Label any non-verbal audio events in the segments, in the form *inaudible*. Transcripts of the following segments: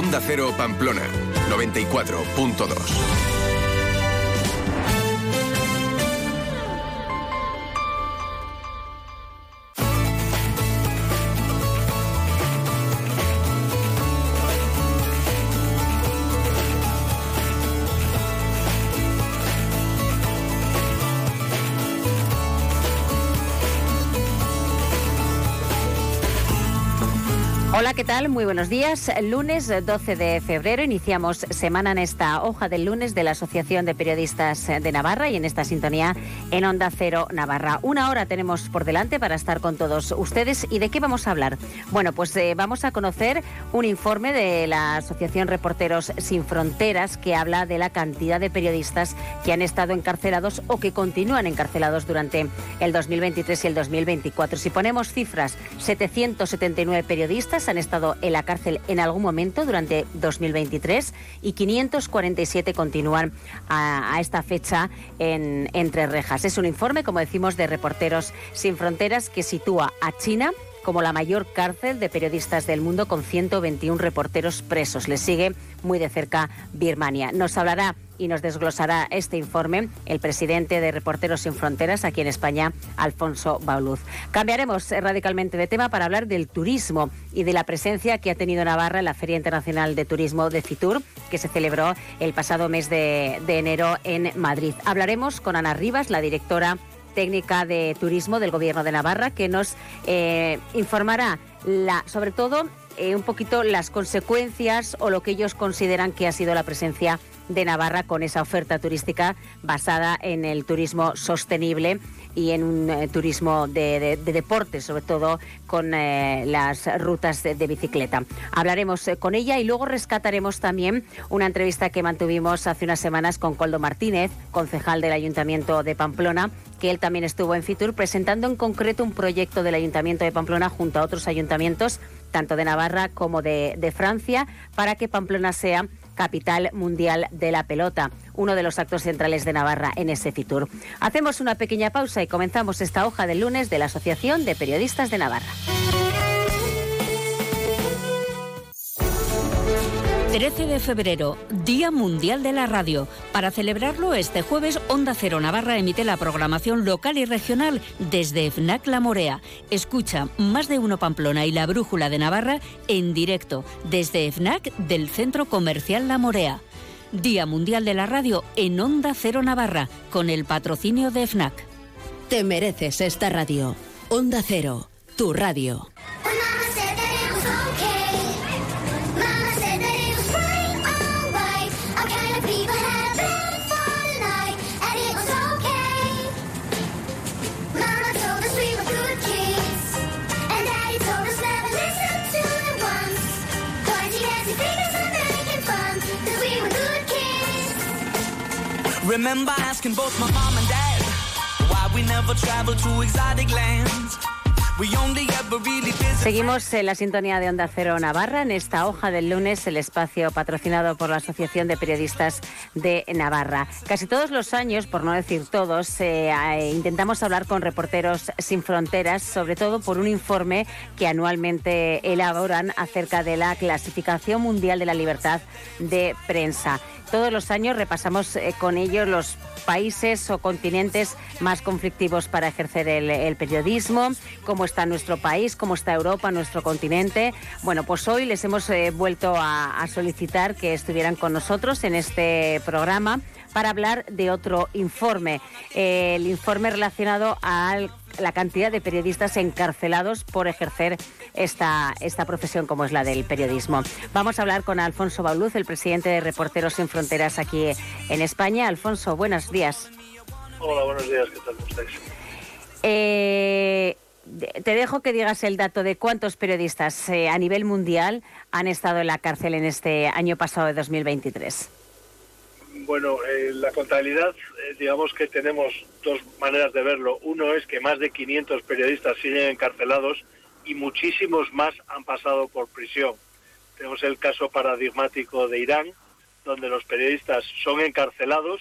Onda Cero Pamplona, 94.2. Muy buenos días. Lunes 12 de febrero iniciamos semana en esta hoja del lunes de la Asociación de Periodistas de Navarra y en esta sintonía en Onda Cero Navarra. Una hora tenemos por delante para estar con todos ustedes. ¿Y de qué vamos a hablar? Bueno, pues eh, vamos a conocer un informe de la Asociación Reporteros Sin Fronteras que habla de la cantidad de periodistas que han estado encarcelados o que continúan encarcelados durante el 2023 y el 2024. Si ponemos cifras, 779 periodistas han estado en la cárcel en algún momento durante 2023 y 547 continúan a, esta fecha en, entre rejas. Es un informe, como decimos, de Reporteros Sin Fronteras que sitúa a China como la mayor cárcel de periodistas del mundo con 121 reporteros presos. Le sigue muy de cerca Birmania. Nos hablará y nos desglosará este informe el presidente de Reporteros Sin Fronteras aquí en España, Alfonso Bauluz. Cambiaremos radicalmente de tema para hablar del turismo y de la presencia que ha tenido Navarra en la Feria Internacional de Turismo de Fitur, que se celebró el pasado mes de, enero en Madrid. Hablaremos con Ana Rivas, la directora técnica de turismo del Gobierno de Navarra, que nos eh, informará la, sobre todo eh, un poquito las consecuencias o lo que ellos consideran que ha sido la presencia de Navarra con esa oferta turística basada en el turismo sostenible y en un eh, turismo de, deporte, sobre todo con eh, las rutas de, bicicleta. Hablaremos con ella y luego rescataremos también una entrevista que mantuvimos hace unas semanas con Coldo Martínez, concejal del Ayuntamiento de Pamplona, que él también estuvo en Fitur presentando en concreto un proyecto del Ayuntamiento de Pamplona junto a otros ayuntamientos, tanto de Navarra como de Francia, para que Pamplona sea capital mundial de la pelota, uno de los actos centrales de Navarra en ese Fitur. Hacemos una pequeña pausa y comenzamos esta hoja del lunes de la Asociación de Periodistas de Navarra. 13 de febrero, Día Mundial de la Radio. Para celebrarlo, este jueves, Onda Cero Navarra emite la programación local y regional desde FNAC La Morea. Escucha Más de Uno Pamplona y La Brújula de Navarra en directo desde FNAC del Centro Comercial La Morea. Día Mundial de la Radio en Onda Cero Navarra, con el patrocinio de FNAC. Te mereces esta radio. Onda Cero, tu radio. Remember asking both my mom and dad why we never traveled to exotic lands. Seguimos en la sintonía de Onda Cero Navarra en esta hoja del lunes, el espacio patrocinado por la Asociación de Periodistas de Navarra. Casi todos los años, por no decir todos, eh, eh, intentamos hablar con reporteros sin fronteras, sobre todo por un informe que anualmente elaboran acerca de la clasificación mundial de la libertad de prensa. Todos los años repasamos eh, con ellos los países o continentes más conflictivos para ejercer el, periodismo, cómo está nuestro país, cómo está Europa, nuestro continente. Bueno, pues hoy les hemos eh, vuelto a solicitar que estuvieran con nosotros en este programa para hablar de otro informe, el informe relacionado a la cantidad de periodistas encarcelados por ejercer esta, esta profesión como es la del periodismo. Vamos a hablar con Alfonso Bauluz, el presidente de Reporteros Sin Fronteras aquí en España. Alfonso, buenos días. Hola, buenos días, ¿qué tal estáis? Eh, te dejo que digas el dato de cuántos periodistas eh, a nivel mundial han estado en la cárcel en este año pasado de 2023. Bueno, eh, la contabilidad, eh, digamos que tenemos dos maneras de verlo. Uno es que más de 500 periodistas siguen encarcelados y muchísimos más han pasado por prisión. Tenemos el caso paradigmático de Irán, donde los periodistas son encarcelados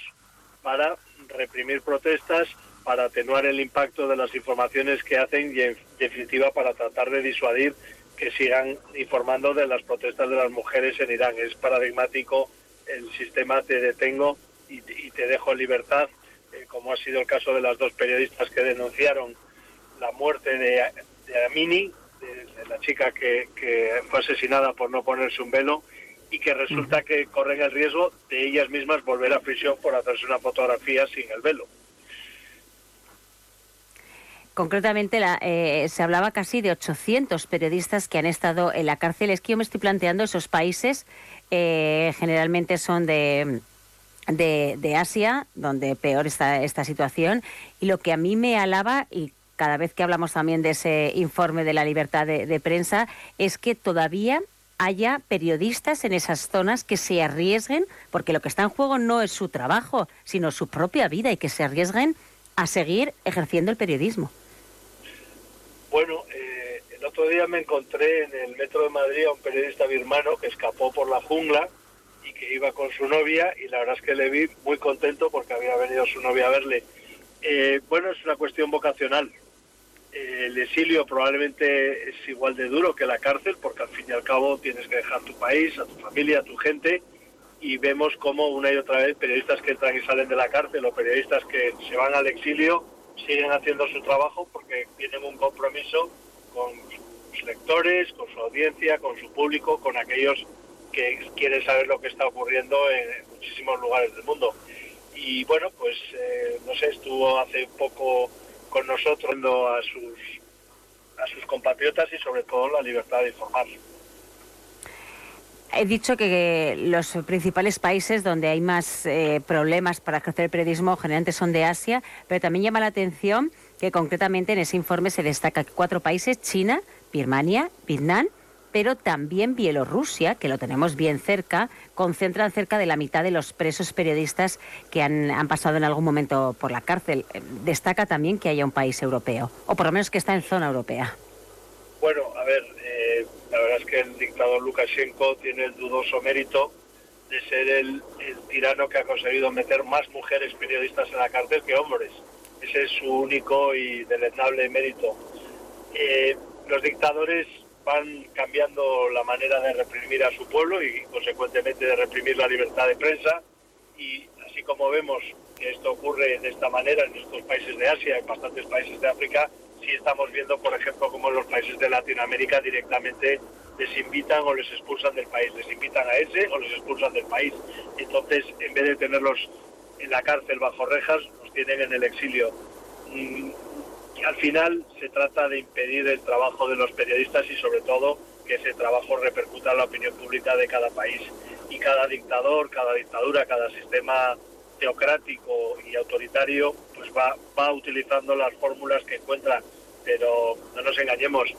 para reprimir protestas, para atenuar el impacto de las informaciones que hacen y, en definitiva, para tratar de disuadir que sigan informando de las protestas de las mujeres en Irán. Es paradigmático el sistema te detengo y, te dejo en libertad, eh, como ha sido el caso de las dos periodistas que denunciaron la muerte de, Amini, de, la chica que, fue asesinada por no ponerse un velo y que resulta que corren el riesgo de ellas mismas volver a prisión por hacerse una fotografía sin el velo. Concretamente, eh, se hablaba casi de 800 periodistas que han estado en la cárcel. Es que yo me estoy planteando esos países, eh, generalmente son de, de, Asia, donde peor está esta situación. Y lo que a mí me alaba, y cada vez que hablamos también de ese informe de la libertad de prensa, es que todavía haya periodistas en esas zonas que se arriesguen, porque lo que está en juego no es su trabajo, sino su propia vida, y que se arriesguen a seguir ejerciendo el periodismo. Bueno, eh, el otro día me encontré en el metro de Madrid a un periodista birmano que escapó por la jungla y que iba con su novia y la verdad es que le vi muy contento porque había venido su novia a verle. Eh, bueno, es una cuestión vocacional. Eh, el exilio probablemente es igual de duro que la cárcel porque al fin y al cabo tienes que dejar tu país, a tu familia, a tu gente y vemos como una y otra vez periodistas que entran y salen de la cárcel o periodistas que se van al exilio siguen haciendo su trabajo porque tienen un compromiso con sus lectores, con su audiencia, con su público, con aquellos que quieren saber lo que está ocurriendo en muchísimos lugares del mundo. Y bueno, pues eh, no sé, estuvo hace poco con nosotros a sus a sus compatriotas y sobre todo la libertad de informar. He dicho que los principales países donde hay más eh, problemas para ejercer el periodismo generalmente son de Asia, pero también llama la atención que concretamente en ese informe se destaca que cuatro países, China, Birmania, Vietnam, pero también Bielorrusia, que lo tenemos bien cerca, concentran cerca de la mitad de los presos periodistas que han, han pasado en algún momento por la cárcel. Eh, destaca también que haya un país europeo, o por lo menos que está en zona europea. Bueno, a ver, eh, la verdad es que el dictador Lukashenko tiene el dudoso mérito de ser el, tirano que ha conseguido meter más mujeres periodistas en la cárcel que hombres. Ese es su único y deleznable mérito. Eh, los dictadores van cambiando la manera de reprimir a su pueblo y consecuentemente de reprimir la libertad de prensa y así como vemos que esto ocurre de esta manera en estos países de Asia, en bastantes países de África, sí estamos viendo, por ejemplo, como en los países de Latinoamérica directamente les invitan o les expulsan del país, les invitan a ese o les expulsan del país. Entonces, en vez de tenerlos en la cárcel bajo rejas, los tienen en el exilio. Mm, al final se trata de impedir el trabajo de los periodistas y sobre todo que ese trabajo repercuta en la opinión pública de cada país. Y cada dictador, cada dictadura, cada sistema teocrático y autoritario, pues va, va utilizando las fórmulas que encuentra. Pero no nos engañemos,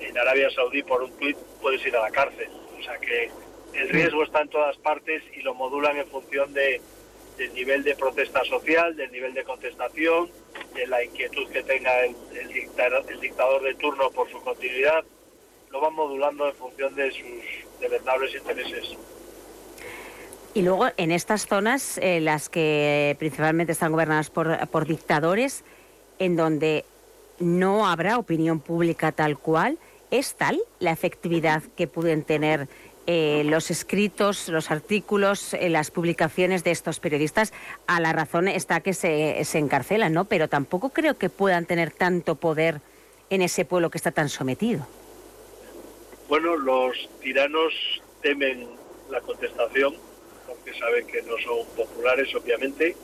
en Arabia Saudí por un tuit puedes ir a la cárcel. O sea que el riesgo está en todas partes y lo modulan en función de, del nivel de protesta social, del nivel de contestación, de la inquietud que tenga el, el, dictador, el dictador de turno por su continuidad. Lo van modulando en función de sus deleznables intereses. Y luego en estas zonas, eh, las que principalmente están gobernadas por, dictadores, en donde no habrá opinión pública tal cual, ¿es tal la efectividad que pueden tener eh, los escritos, los artículos, eh, las publicaciones de estos periodistas? A la razón está que se, se encarcelan, ¿no? Pero tampoco creo que puedan tener tanto poder en ese pueblo que está tan sometido. Bueno, los tiranos temen la contestación porque saben que no son populares, obviamente,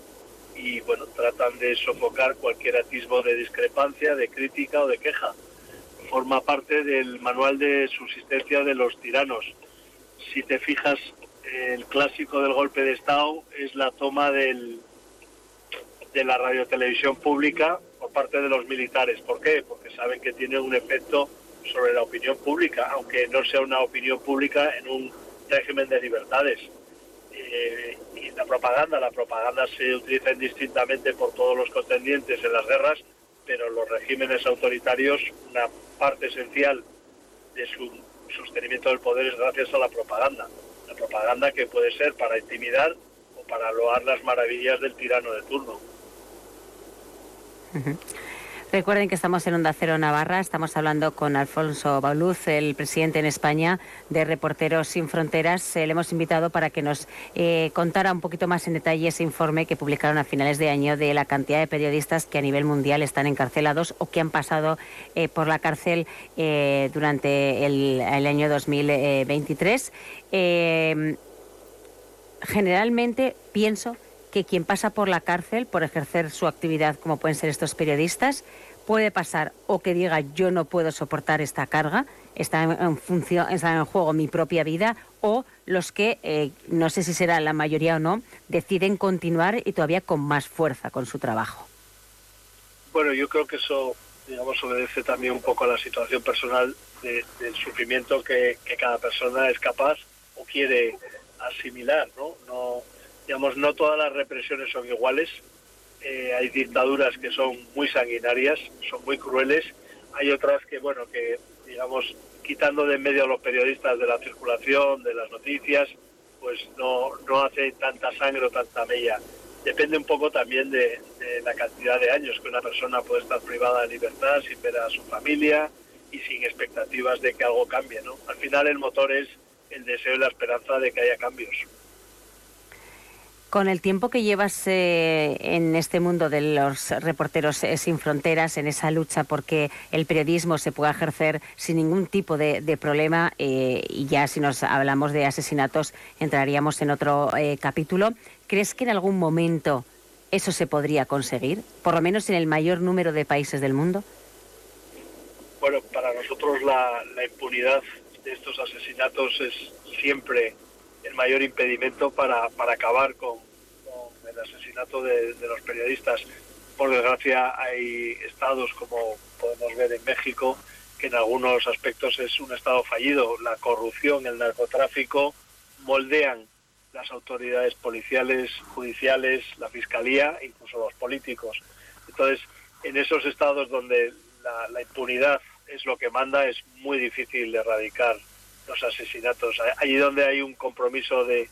y bueno, tratan de sofocar cualquier atisbo de discrepancia, de crítica o de queja. Forma parte del manual de subsistencia de los tiranos. Si te fijas, el clásico del golpe de Estado es la toma del, de la radiotelevisión pública por parte de los militares. ¿Por qué? Porque saben que tiene un efecto sobre la opinión pública, aunque no sea una opinión pública en un régimen de libertades. Eh, y la propaganda. La propaganda se utiliza indistintamente por todos los contendientes en las guerras, pero los regímenes autoritarios, una parte esencial de su sostenimiento del poder es gracias a la propaganda. La propaganda que puede ser para intimidar o para loar las maravillas del tirano de turno. Recuerden que estamos en Onda Cero Navarra, estamos hablando con Alfonso Bauluz, el presidente en España de Reporteros Sin Fronteras. Eh, le hemos invitado para que nos eh, contara un poquito más en detalle ese informe que publicaron a finales de año de la cantidad de periodistas que a nivel mundial están encarcelados o que han pasado eh, por la cárcel durante el, el, año 2023. generalmente pienso que quien pasa por la cárcel por ejercer su actividad, como pueden ser estos periodistas, puede pasar o que diga yo no puedo soportar esta carga, está en, función, está en juego mi propia vida, o los que, eh, no sé si será la mayoría o no, deciden continuar y todavía con más fuerza con su trabajo. Bueno, yo creo que eso, digamos, obedece también un poco a la situación personal del sufrimiento que, que cada persona es capaz o quiere asimilar, ¿no? No digamos, no todas las represiones son iguales. Eh, hay dictaduras que son muy sanguinarias, son muy crueles. Hay otras que, bueno, que, digamos, quitando de en medio a los periodistas de la circulación, de las noticias, pues no, no hace tanta sangre o tanta mella. Depende un poco también de, de la cantidad de años que una persona puede estar privada de libertad sin ver a su familia y sin expectativas de que algo cambie, ¿no? Al final el motor es el deseo y la esperanza de que haya cambios. Con el tiempo que llevas eh, en este mundo de los reporteros eh, sin fronteras, en esa lucha porque el periodismo se pueda ejercer sin ningún tipo de, problema, eh, y ya si nos hablamos de asesinatos entraríamos en otro capítulo, ¿crees que en algún momento eso se podría conseguir, por lo menos en el mayor número de países del mundo? Bueno, para nosotros la, la impunidad de estos asesinatos es siempre el mayor impedimento para, para acabar con, el asesinato de, los periodistas. Por desgracia hay estados como podemos ver en México que en algunos aspectos es un estado fallido. La corrupción, el narcotráfico moldean las autoridades policiales, judiciales, la fiscalía, incluso los políticos. Entonces, en esos estados donde la, la impunidad es lo que manda, es muy difícil erradicar los asesinatos. Allí donde hay un compromiso de,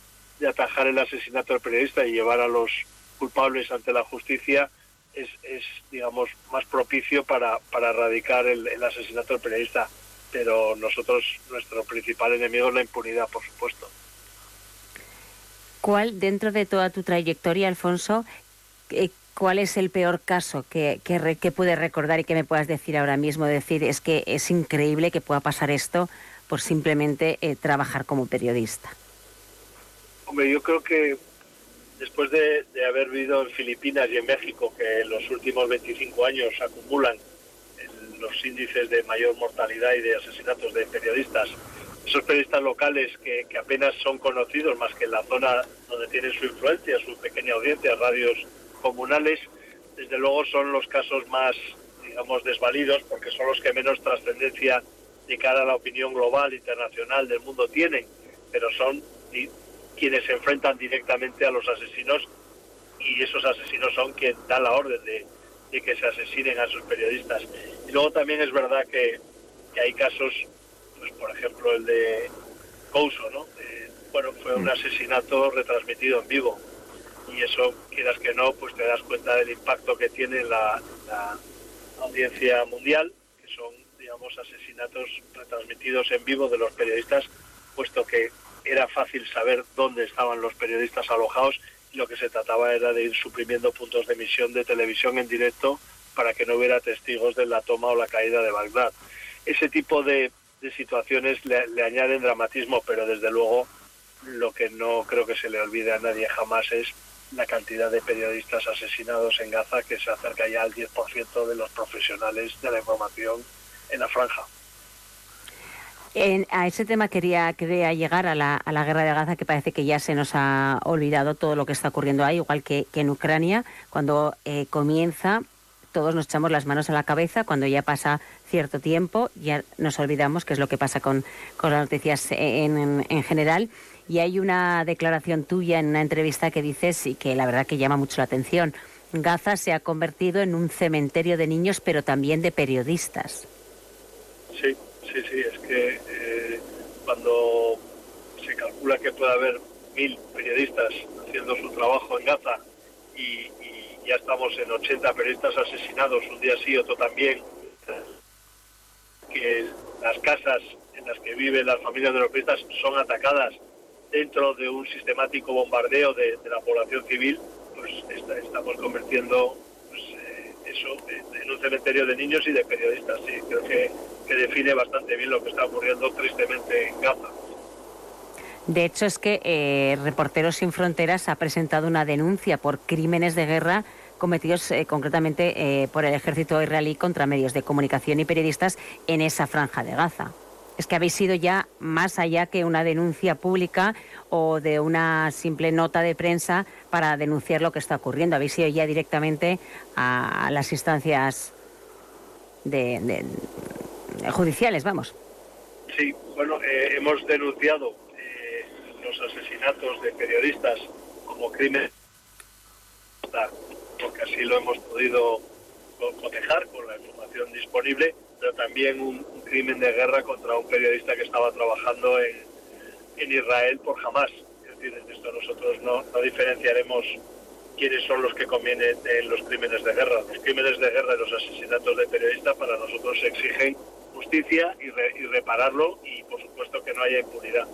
atajar el asesinato del periodista y llevar a los culpables ante la justicia, es, es digamos, más propicio para, para erradicar el, asesinato del periodista. Pero nosotros, nuestro principal enemigo es la impunidad, por supuesto. ¿Cuál, dentro de toda tu trayectoria, Alfonso, eh, cuál es el peor caso que, que, que recordar y que me puedas decir ahora mismo? Decir, es que es increíble que pueda pasar esto por simplemente eh, trabajar como periodista? Hombre, yo creo que después de, haber vivido en Filipinas y en México, que en los últimos 25 años acumulan los índices de mayor mortalidad y de asesinatos de periodistas, esos periodistas locales que, que, apenas son conocidos más que en la zona donde tienen su influencia, su pequeña audiencia, radios comunales, desde luego son los casos más, digamos, desvalidos porque son los que menos trascendencia de cara a la opinión global, internacional del mundo tienen, pero son quienes se enfrentan directamente a los asesinos y esos asesinos son quienes dan la orden de, que se asesinen a sus periodistas. Y luego también es verdad que, hay casos, pues por ejemplo el de Couso, ¿no? Eh, bueno, fue un asesinato retransmitido en vivo y eso, quieras que no, pues te das cuenta del impacto que tiene la, la audiencia mundial asesinatos retransmitidos en vivo de los periodistas, puesto que era fácil saber dónde estaban los periodistas alojados lo que se trataba era de ir suprimiendo puntos de emisión de televisión en directo para que no hubiera testigos de la toma o la caída de Bagdad. Ese tipo de, situaciones le, le, añaden dramatismo, pero desde luego lo que no creo que se le olvide a nadie jamás es la cantidad de periodistas asesinados en Gaza, que se acerca ya al 10% de los profesionales de la información en la franja. a ese tema quería, quería llegar a la, a la, guerra de Gaza, que parece que ya se nos ha olvidado todo lo que está ocurriendo ahí, igual que, en Ucrania, cuando eh, comienza, todos nos echamos las manos a la cabeza, cuando ya pasa cierto tiempo, ya nos olvidamos, que es lo que pasa con, con las noticias en, en, general. Y hay una declaración tuya en una entrevista que dices y que la verdad que llama mucho la atención. Gaza se ha convertido en un cementerio de niños, pero también de periodistas. Sí, sí, sí, es que eh, cuando se calcula que puede haber mil periodistas haciendo su trabajo en Gaza y, ya estamos en 80 periodistas asesinados, un día sí, otro también, que las casas en las que viven las familias de los periodistas son atacadas dentro de un sistemático bombardeo de, la población civil, pues estamos convirtiendo pues, eh, eso en un cementerio de niños y de periodistas. Sí, creo que, que define bastante bien lo que está ocurriendo tristemente en Gaza. De hecho, es que eh, Reporteros Sin Fronteras ha presentado una denuncia por crímenes de guerra cometidos eh, concretamente eh, por el ejército israelí contra medios de comunicación y periodistas en esa franja de Gaza. Es que habéis sido ya más allá que una denuncia pública o de una simple nota de prensa para denunciar lo que está ocurriendo. Habéis ido ya directamente a, las instancias de, judiciales, vamos. Sí, bueno, hemos denunciado los asesinatos de periodistas como crimen, porque así lo hemos podido cotejar con la información disponible, pero también un, crimen de guerra contra un periodista que estaba trabajando en, en Israel por jamás. Es decir, en esto nosotros no, no diferenciaremos quiénes son los que convienen en los crímenes de guerra. Los crímenes de guerra y los asesinatos de periodistas para nosotros exigen justicia y, y repararlo y por supuesto que no haya impunidad.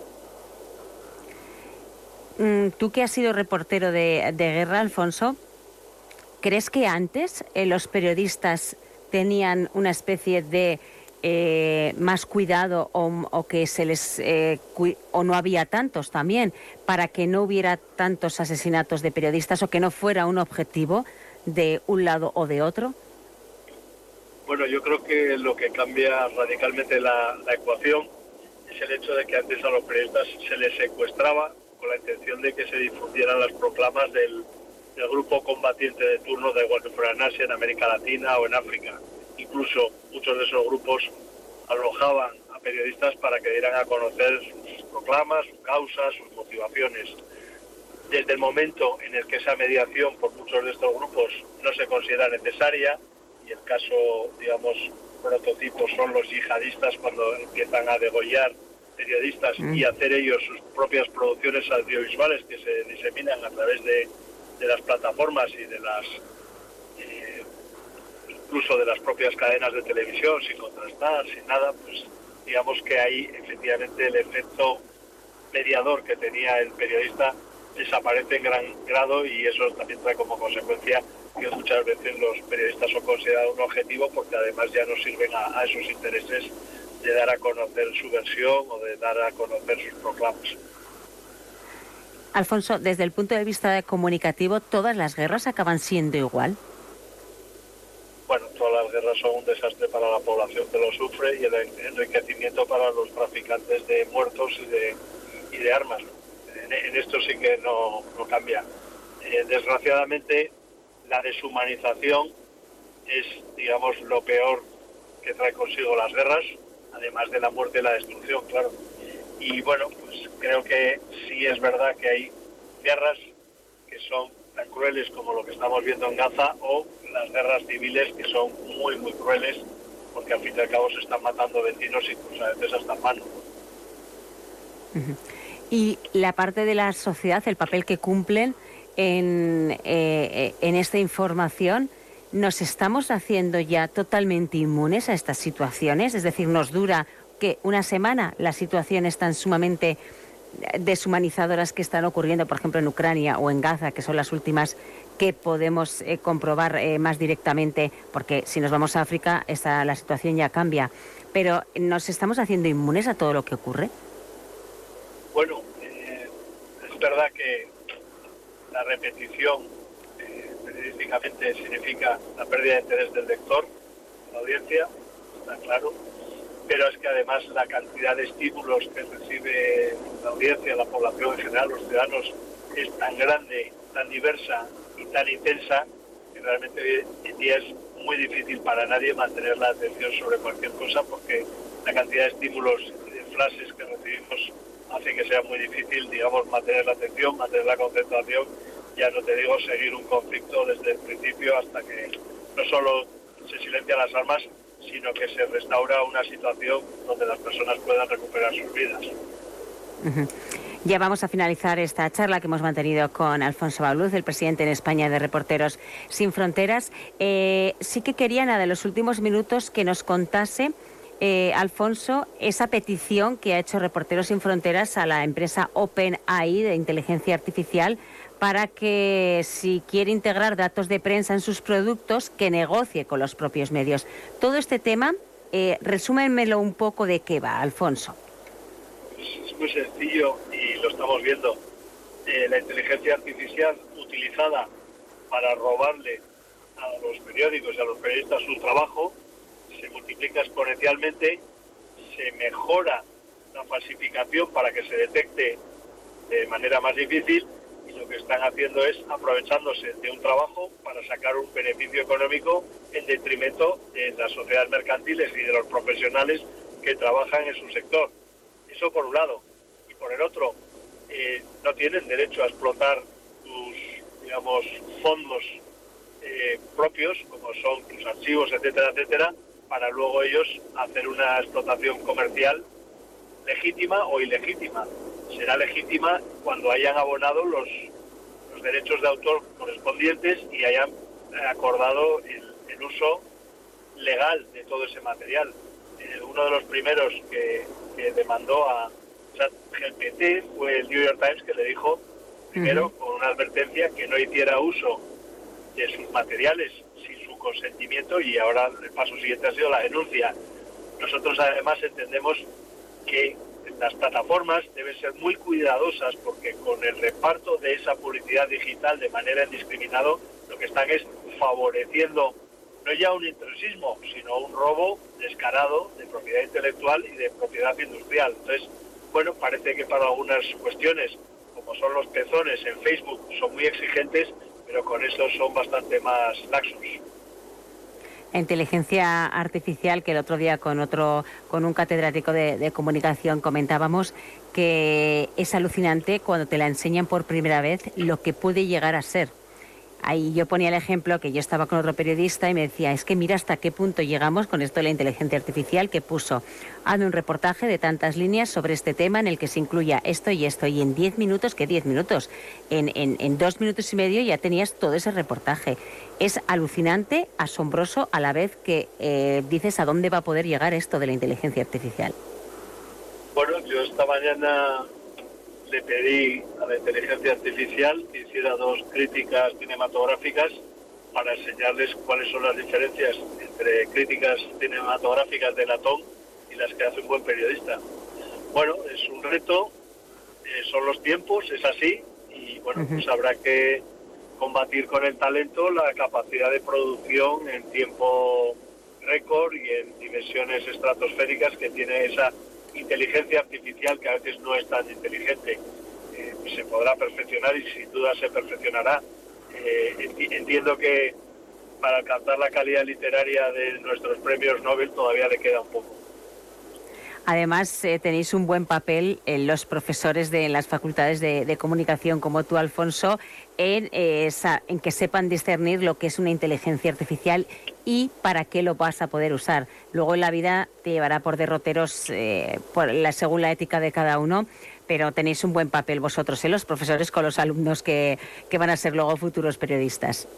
Mm, tú que has sido reportero de, guerra, Alfonso, ¿crees que antes eh, los periodistas tenían una especie de eh, más cuidado o, que se les eh, o no había tantos también para que no hubiera tantos asesinatos de periodistas o que no fuera un objetivo de un lado o de otro? Bueno, yo creo que lo que cambia radicalmente la ecuación es el hecho de que antes a los periodistas se les secuestraba con la intención de que se difundieran las proclamas del, grupo combatiente de turno, de igual que fuera en Asia, en América Latina o en África. Incluso muchos de esos grupos alojaban a periodistas para que dieran a conocer sus proclamas, sus causas, sus motivaciones. Desde el momento en el que esa mediación por muchos de estos grupos no se considera necesaria, y el caso, digamos, prototipo son los yihadistas cuando empiezan a degollar periodistas y mm. hacer ellos sus propias producciones audiovisuales que se diseminan a través de, las plataformas y de las eh, incluso de las propias cadenas de televisión sin contrastar, sin nada, pues digamos que ahí efectivamente el efecto mediador que tenía el periodista desaparece en gran grado y eso también trae como consecuencia que muchas veces los periodistas son considerados un objetivo porque además ya no sirven a esos intereses de dar a conocer su versión o de dar a conocer sus proclamas. Alfonso, desde el punto de vista comunicativo, ¿todas las guerras acaban siendo igual? Bueno, todas las guerras son un desastre para la población que lo sufre y el enriquecimiento para los traficantes de muertos y de, y de armas. En, esto sí que no, cambia. Eh, desgraciadamente, la deshumanización es, digamos, lo peor que trae consigo las guerras además de la muerte y la destrucción, claro. Y bueno, pues creo que sí es verdad que hay guerras que son tan crueles como lo que estamos viendo en Gaza o las guerras civiles que son muy, muy crueles porque al fin y al cabo se están matando vecinos incluso a veces hasta mano. Y la parte de la sociedad, el papel que cumplen en, eh, en esta información, ¿Nos estamos haciendo ya totalmente inmunes a estas situaciones? Es decir, ¿nos dura que una semana las situaciones tan sumamente deshumanizadoras que están ocurriendo, por ejemplo, en Ucrania o en Gaza, que son las últimas que podemos eh, comprobar eh, más directamente, porque si nos vamos a África, esta, la situación ya cambia. Pero ¿nos estamos haciendo inmunes a todo lo que ocurre? Bueno, eh, es verdad que la repetición periodísticamente significa la pérdida de interés del lector, la audiencia, está claro, pero es que además la cantidad de estímulos que recibe la audiencia, la población en general, los ciudadanos, es tan grande, tan diversa y tan intensa que realmente hoy en día es muy difícil para nadie mantener la atención sobre cualquier cosa porque la cantidad de estímulos de frases que recibimos hace que sea muy difícil, digamos, mantener la atención, mantener la concentración ya no te digo seguir un conflicto desde el principio hasta que no solo se silencian las armas, sino que se restaura una situación donde las personas puedan recuperar sus vidas. Ya vamos a finalizar esta charla que hemos mantenido con Alfonso Bauluz, el presidente en España de Reporteros Sin Fronteras. Eh, sí que quería, nada, de los últimos minutos, que nos contase, eh, Alfonso, esa petición que ha hecho Reporteros Sin Fronteras a la empresa OpenAI de inteligencia artificial para que si quiere integrar datos de prensa en sus productos, que negocie con los propios medios. Todo este tema, eh, resúmenmelo un poco de qué va, Alfonso muy sencillo y lo estamos viendo. Eh, la inteligencia artificial utilizada para robarle a los periódicos y a los periodistas su trabajo se multiplica exponencialmente, se mejora la falsificación para que se detecte de manera más difícil y lo que están haciendo es aprovechándose de un trabajo para sacar un beneficio económico en detrimento de las sociedades mercantiles y de los profesionales que trabajan en su sector. Eso por un lado por el otro eh, no tienen derecho a explotar sus, digamos, fondos eh, propios, como son sus archivos, etcétera, etcétera, para luego ellos hacer una explotación comercial legítima o ilegítima. Será legítima cuando hayan abonado los, los derechos de autor correspondientes y hayan acordado el, uso legal de todo ese material. Eh, uno de los primeros que demandó a, GPT fue el New York Times que le dijo, primero, con una advertencia, que no hiciera uso de sus materiales sin su consentimiento y ahora el paso siguiente ha sido la denuncia. Nosotros además entendemos que las plataformas deben ser muy cuidadosas porque con el reparto de esa publicidad digital de manera indiscriminada lo que están es favoreciendo no ya un intrusismo, sino un robo descarado de propiedad intelectual y de propiedad industrial. Entonces, bueno, parece que para algunas cuestiones, como son los pezones en Facebook, son muy exigentes, pero con eso son bastante más laxos. Inteligencia artificial, que el otro día con otro, con un catedrático de comunicación comentábamos que es alucinante cuando te la enseñan por primera vez lo que puede llegar a ser Ahí yo ponía el ejemplo que yo estaba con otro periodista y me decía, es que mira hasta qué punto llegamos con esto de la inteligencia artificial que puso, hazme un reportaje de tantas líneas sobre este tema en el que se incluya esto y esto. Y en diez minutos, ¿qué diez minutos? En, en, dos minutos y medio ya tenías todo ese reportaje. Es alucinante, asombroso, a la vez que eh, dices a dónde va a poder llegar esto de la inteligencia artificial. Bueno, yo esta mañana le pedí a la inteligencia artificial que hiciera dos críticas cinematográficas para enseñarles cuáles son las diferencias entre críticas cinematográficas de latón y las que hace un buen periodista. Bueno, es un reto, eh, son los tiempos, es así, y bueno, pues habrá que combatir con el talento la capacidad de producción en tiempo récord y en dimensiones estratosféricas que tiene esa inteligencia artificial que a veces no es tan inteligente. Eh, se podrá perfeccionar y sin duda se perfeccionará. Eh, entiendo que para alcanzar la calidad literaria de nuestros premios Nobel todavía le queda un poco. Además, eh, tenéis un buen papel en los profesores de las facultades de, comunicación como tú, Alfonso, en, en que sepan discernir lo que es una inteligencia artificial y para qué lo vas a poder usar. Luego en la vida te llevará por derroteros eh, por la, según la ética de cada uno, pero tenéis un buen papel vosotros, ¿eh? los profesores, con los alumnos que, van a ser luego futuros periodistas.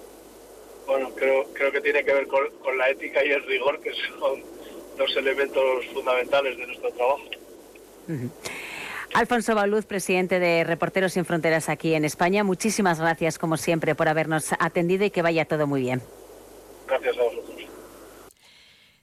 Bueno, creo, creo que tiene que ver con, la ética y el rigor, que son dos elementos fundamentales de nuestro trabajo. Alfonso Bauluz, presidente de Reporteros Sin Fronteras aquí en España, muchísimas gracias como siempre por habernos atendido y que vaya todo muy bien. Gracias a vosotros.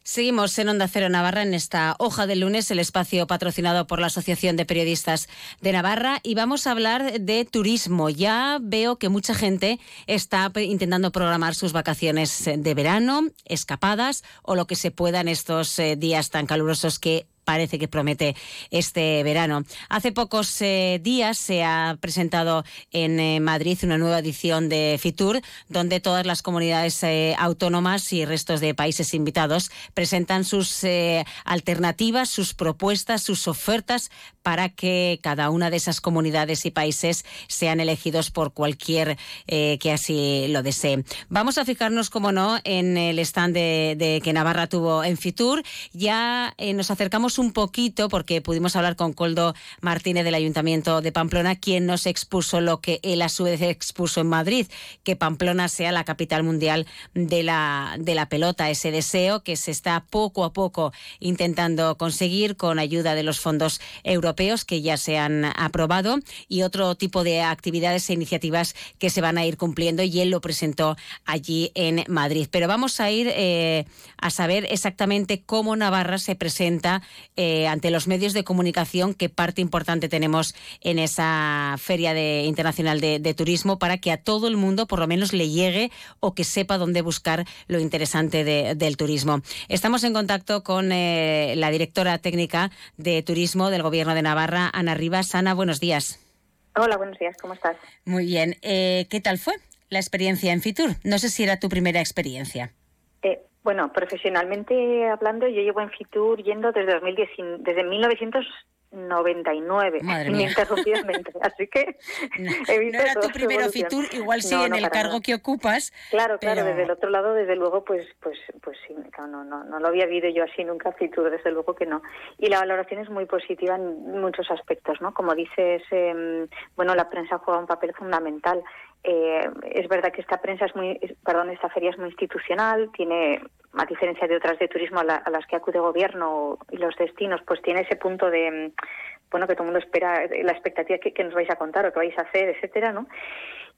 Seguimos en Onda Cero Navarra en esta hoja del lunes, el espacio patrocinado por la Asociación de Periodistas de Navarra, y vamos a hablar de turismo. Ya veo que mucha gente está intentando programar sus vacaciones de verano, escapadas o lo que se pueda en estos eh, días tan calurosos que parece que promete este verano. Hace pocos eh, días se ha presentado en eh, Madrid una nueva edición de FITUR, donde todas las comunidades eh, autónomas y restos de países invitados presentan sus alternativas, sus propuestas, sus ofertas para que cada una de esas comunidades y países sean elegidos por cualquier que así lo desee. Vamos a fijarnos, como no, en el stand de, que Navarra tuvo en FITUR. Ya nos acercamos un poquito, porque pudimos hablar con Coldo Martínez del Ayuntamiento de Pamplona, quien nos expuso lo que él a su vez expuso en Madrid, que Pamplona sea la capital mundial de la, de la pelota, ese deseo que se está poco a poco intentando conseguir con ayuda de los fondos europeos que ya se han aprobado y otro tipo de actividades e iniciativas que se van a ir cumpliendo y él lo presentó allí en Madrid. Pero vamos a ir eh, a saber exactamente cómo Navarra se presenta eh, ante los medios de comunicación, qué parte importante tenemos en esa Feria de, Internacional de, Turismo para que a todo el mundo por lo menos le llegue o que sepa dónde buscar lo interesante del turismo. Estamos en contacto con eh, la directora técnica de Turismo del Gobierno de Navarra, Ana Rivas. Ana, buenos días. Hola, buenos días, ¿cómo estás? Muy bien. Eh, ¿Qué tal fue la experiencia en Fitur? No sé si era tu primera experiencia. Bueno, profesionalmente hablando, yo llevo en Fitur yendo desde, 2010, desde 1900 99 ininterrumpidamente. *laughs* Así que no, era tu primero Fitur, igual sí en el cargo que ocupas. Claro, claro, desde el otro lado, desde luego, pues pues pues sí, no, no, no lo había vivido yo así nunca Fitur, desde luego que no. Y la valoración es muy positiva en muchos aspectos, ¿no? Como dices, eh, bueno, la prensa juega un papel fundamental. Eh, es verdad que esta prensa es muy, perdón, esta feria es muy institucional, tiene, a diferencia de otras de turismo a, las que acude gobierno y los destinos, pues tiene ese punto de, bueno, que todo el mundo espera, la expectativa que, que nos vais a contar o que vais a hacer, etcétera, ¿no?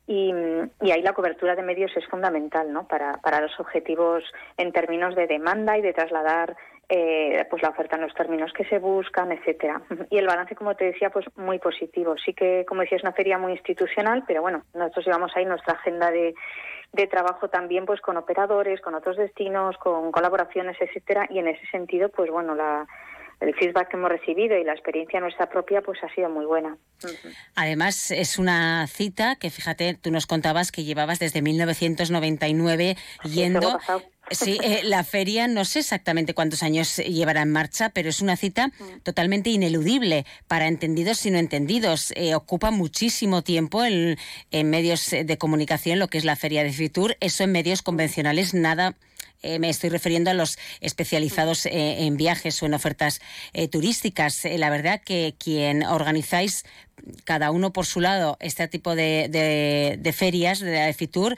Y, y, ahí la cobertura de medios es fundamental ¿no? para, para los objetivos en términos de demanda y de trasladar eh, pues la oferta en los términos que se buscan, etcétera. Y el balance, como te decía, pues muy positivo. Sí que, como decía, es una feria muy institucional, pero bueno, nosotros llevamos ahí nuestra agenda de, de trabajo también pues con operadores, con otros destinos, con colaboraciones, etcétera, y en ese sentido, pues bueno, la el feedback que hemos recibido y la experiencia nuestra propia pues ha sido muy buena. Además es una cita que fíjate, tú nos contabas que llevabas desde 1999 yendo Sí, eh, la feria no sé exactamente cuántos años llevará en marcha, pero es una cita mm. totalmente ineludible para entendidos y no entendidos. Eh, ocupa muchísimo tiempo en, en, medios de comunicación lo que es la feria de Fitur. Eso en medios convencionales nada eh, me estoy refiriendo a los especializados eh, en viajes o en ofertas eh, turísticas. la verdad que quien organizáis cada uno por su lado este tipo de, de, ferias de la Fitur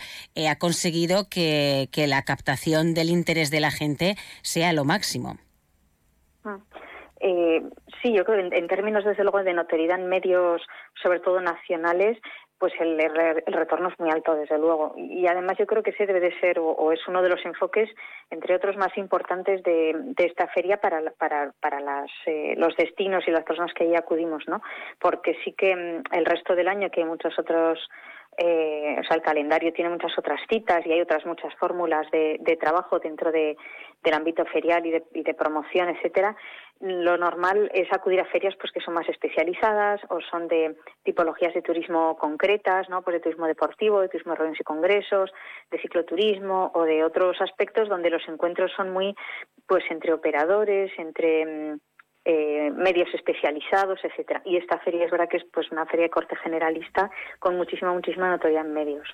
ha conseguido que, la captación del interés de la gente sea lo máximo. Ah, sí, yo creo que en, términos desde luego de notoriedad en medios, sobre todo nacionales, pues el, el, retorno es muy alto, desde luego. Y además yo creo que ese debe de ser, o, es uno de los enfoques, entre otros, más importantes de, de esta feria para, para, para las, eh, los destinos y las personas que ahí acudimos, ¿no? Porque sí que mm, el resto del año, que hay muchos otros eh, o sea, el calendario tiene muchas otras citas y hay otras muchas fórmulas de, de trabajo dentro de, del ámbito ferial y de, y de, promoción, etcétera. Lo normal es acudir a ferias pues que son más especializadas o son de tipologías de turismo concretas, ¿no? Pues de turismo deportivo, de turismo de reuniones y congresos, de cicloturismo o de otros aspectos donde los encuentros son muy pues entre operadores, entre mm, eh, medios especializados, etcétera. Y esta feria es verdad que es pues una feria de corte generalista con muchísima, muchísima notoriedad en medios.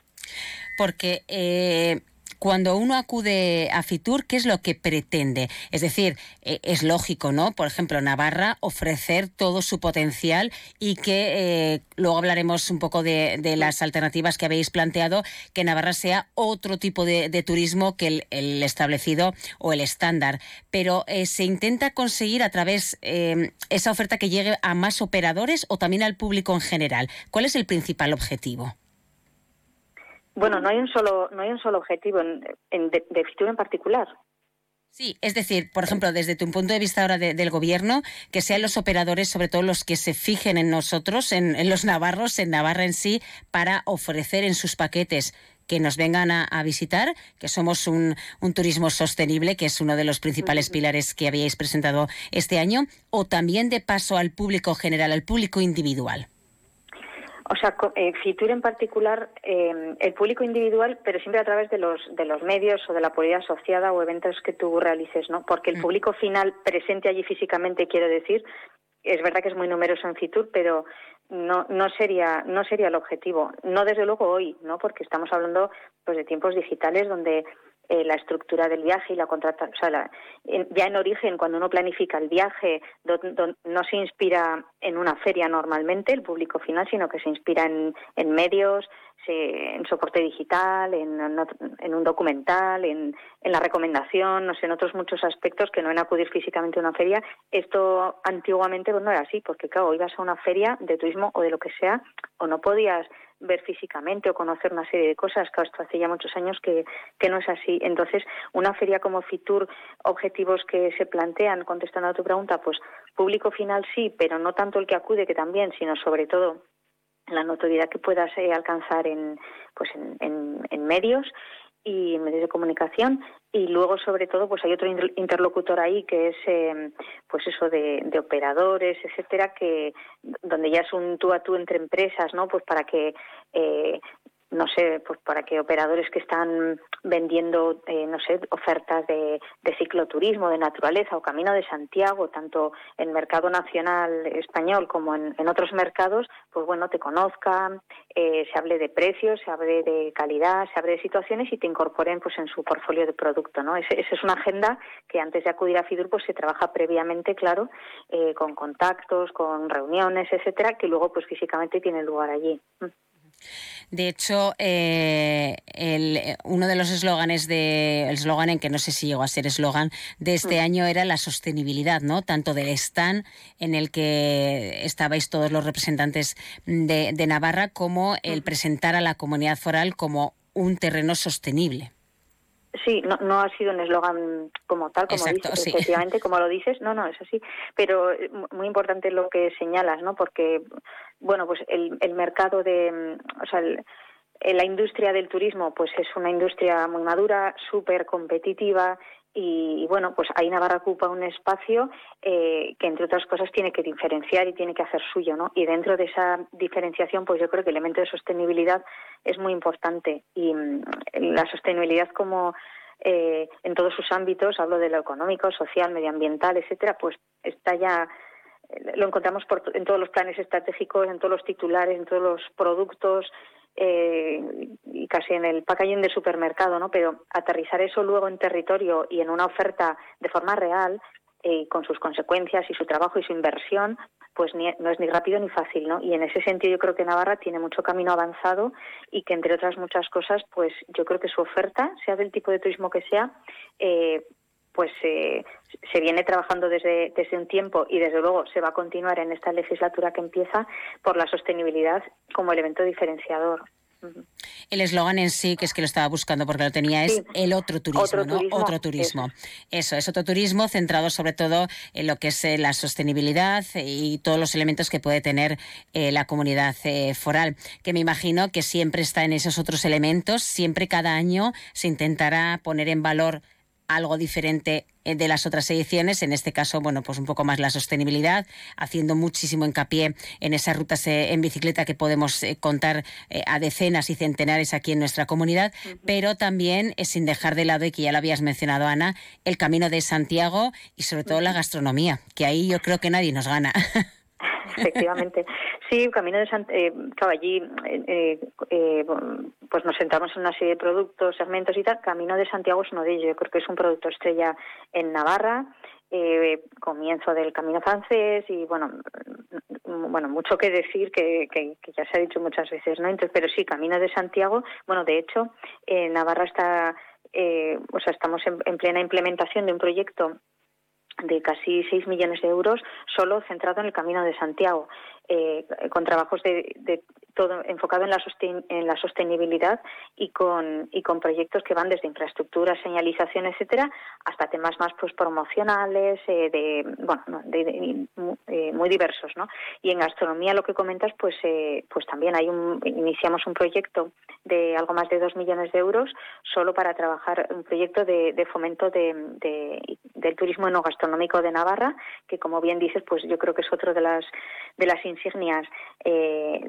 Porque eh, cuando uno acude a Fitur, ¿qué es lo que pretende? Es decir, eh, es lógico, ¿no? Por ejemplo, Navarra ofrecer todo su potencial y que eh, luego hablaremos un poco de, las alternativas que habéis planteado, que Navarra sea otro tipo de, turismo que el, establecido o el estándar. Pero eh, se intenta conseguir a través esa oferta que llegue a más operadores o también al público en general. ¿Cuál es el principal objetivo? Bueno, no hay un solo, no hay un solo objetivo en, de, futuro en particular. Sí, es decir, por ejemplo, desde tu punto de vista ahora del gobierno, que sean los operadores, sobre todo los que se fijen en nosotros, en, los navarros, en Navarra en sí, para ofrecer en sus paquetes que nos vengan a, visitar, que somos un, un, turismo sostenible, que es uno de los principales pilares que habíais presentado este año, o también de paso al público general, al público individual. O sea, eh, Fitur en particular, eh, el público individual, pero siempre a través de los, de los medios o de la publicidad asociada o eventos que tú realices, ¿no? Porque el mm. público final presente allí físicamente, quiero decir, es verdad que es muy numeroso en Fitur, pero no, no sería no sería el objetivo. No desde luego hoy, ¿no? Porque estamos hablando pues de tiempos digitales donde eh, la estructura del viaje y la contratación, o sea, ya en origen, cuando uno planifica el viaje, no se inspira en una feria normalmente, el público final, sino que se inspira en, en medios, en soporte digital, en, en un documental, en, en, la recomendación, no sé, en otros muchos aspectos que no en acudir físicamente a una feria. Esto antiguamente pues, no era así, porque claro, ibas a una feria de turismo o de lo que sea, o no podías ver físicamente o conocer una serie de cosas, que esto hace ya muchos años que, que no es así. Entonces, una feria como Fitur, objetivos que se plantean, contestando a tu pregunta, pues público final sí, pero no tanto el que acude, que también, sino sobre todo la notoriedad que puedas eh, alcanzar en, pues en, en, medios y medios de comunicación. Y luego sobre todo pues hay otro interlocutor ahí que es eh, pues eso de, de, operadores etcétera que donde ya es un tú a tú entre empresas no pues para que eh, no sé, pues para que operadores que están vendiendo, eh, no sé, ofertas de, cicloturismo, de naturaleza o Camino de Santiago, tanto en mercado nacional español como en, otros mercados, pues bueno, te conozcan, eh, se hable de precios, se hable de calidad, se hable de situaciones y te incorporen pues en su portfolio de producto, ¿no? Esa es una agenda que antes de acudir a Fidur pues se trabaja previamente, claro, eh, con contactos, con reuniones, etcétera, que luego pues físicamente tiene lugar allí. De hecho, eh, uno de los eslóganes de el eslogan en que no sé si llegó a ser eslogan de este mm. año era la sostenibilidad, ¿no? Tanto del stand en el que estabais todos los representantes de, de Navarra como el presentar a la comunidad foral como un terreno sostenible. Sí, no, no ha sido un eslogan como tal, como dices, efectivamente, como lo dices, no, no, es así, pero eh, muy importante lo que señalas, ¿no? Porque, bueno, pues el, el mercado de, o sea, la industria del turismo, pues es una industria muy madura, súper competitiva y, bueno, pues ahí Navarra ocupa un espacio eh, que entre otras cosas tiene que diferenciar y tiene que hacer suyo, ¿no? Y dentro de esa diferenciación, pues yo creo que el elemento de sostenibilidad es muy importante y mm, la sostenibilidad como eh, en todos sus ámbitos, hablo de lo económico, social, medioambiental, etcétera, pues está ya lo encontramos por, en todos los planes estratégicos, en todos los titulares, en todos los productos, eh, y casi en el packaging de supermercado, ¿no? Pero aterrizar eso luego en territorio y en una oferta de forma real, eh, con sus consecuencias y su trabajo y su inversión, pues no es ni rápido ni fácil, ¿no? Y en ese sentido yo creo que Navarra tiene mucho camino avanzado y que entre otras muchas cosas, pues yo creo que su oferta, sea del tipo de turismo que sea, eh, pues eh, se viene trabajando desde, desde un tiempo y desde luego se va a continuar en esta legislatura que empieza por la sostenibilidad como elemento diferenciador. El eslogan en sí, que es que lo estaba buscando porque lo tenía, es el otro turismo, ¿no? otro turismo. Eso. es otro turismo centrado sobre todo en lo que es eh, la sostenibilidad y todos los elementos que puede tener eh, la comunidad foral, que me imagino que siempre está en esos otros elementos, siempre cada año se intentará poner en valor algo diferente eh, de las otras ediciones, en este caso, bueno, pues un poco más la sostenibilidad, haciendo muchísimo hincapié en esas rutas eh, en bicicleta que podemos eh, contar a decenas y centenares aquí en nuestra comunidad, pero también, sin dejar de lado, y que ya lo habías mencionado, Ana, el camino de Santiago y sobre todo la gastronomía, que ahí yo creo que nadie nos gana. *laughs* Efectivamente. Sí, Camino de Santiago, eh, allí eh, eh, pues nos sentamos en una serie de productos, segmentos y tal. Camino de Santiago es uno de ellos. Yo creo que es un producto estrella en Navarra. comienzo del camino francés y bueno bueno mucho que decir que, que, ya se ha dicho muchas veces no Entonces, pero sí camino de Santiago bueno de hecho en Navarra está o sea estamos en plena implementación de un proyecto de casi 6 millones de euros solo centrado en el Camino de Santiago, eh, con trabajos de, de, todo enfocado en la, en la sostenibilidad y con, y con proyectos que van desde infraestructura, señalización, etcétera, hasta temas más pues promocionales, eh, de, bueno, de, eh, muy diversos, ¿no? Y en gastronomía lo que comentas, pues, eh, pues también hay un, iniciamos un proyecto de algo más de dos millones de euros solo para trabajar un proyecto de, de fomento de, del turismo no gastronómico de Navarra, que como bien dices, pues yo creo que es otro de las de las insignias eh,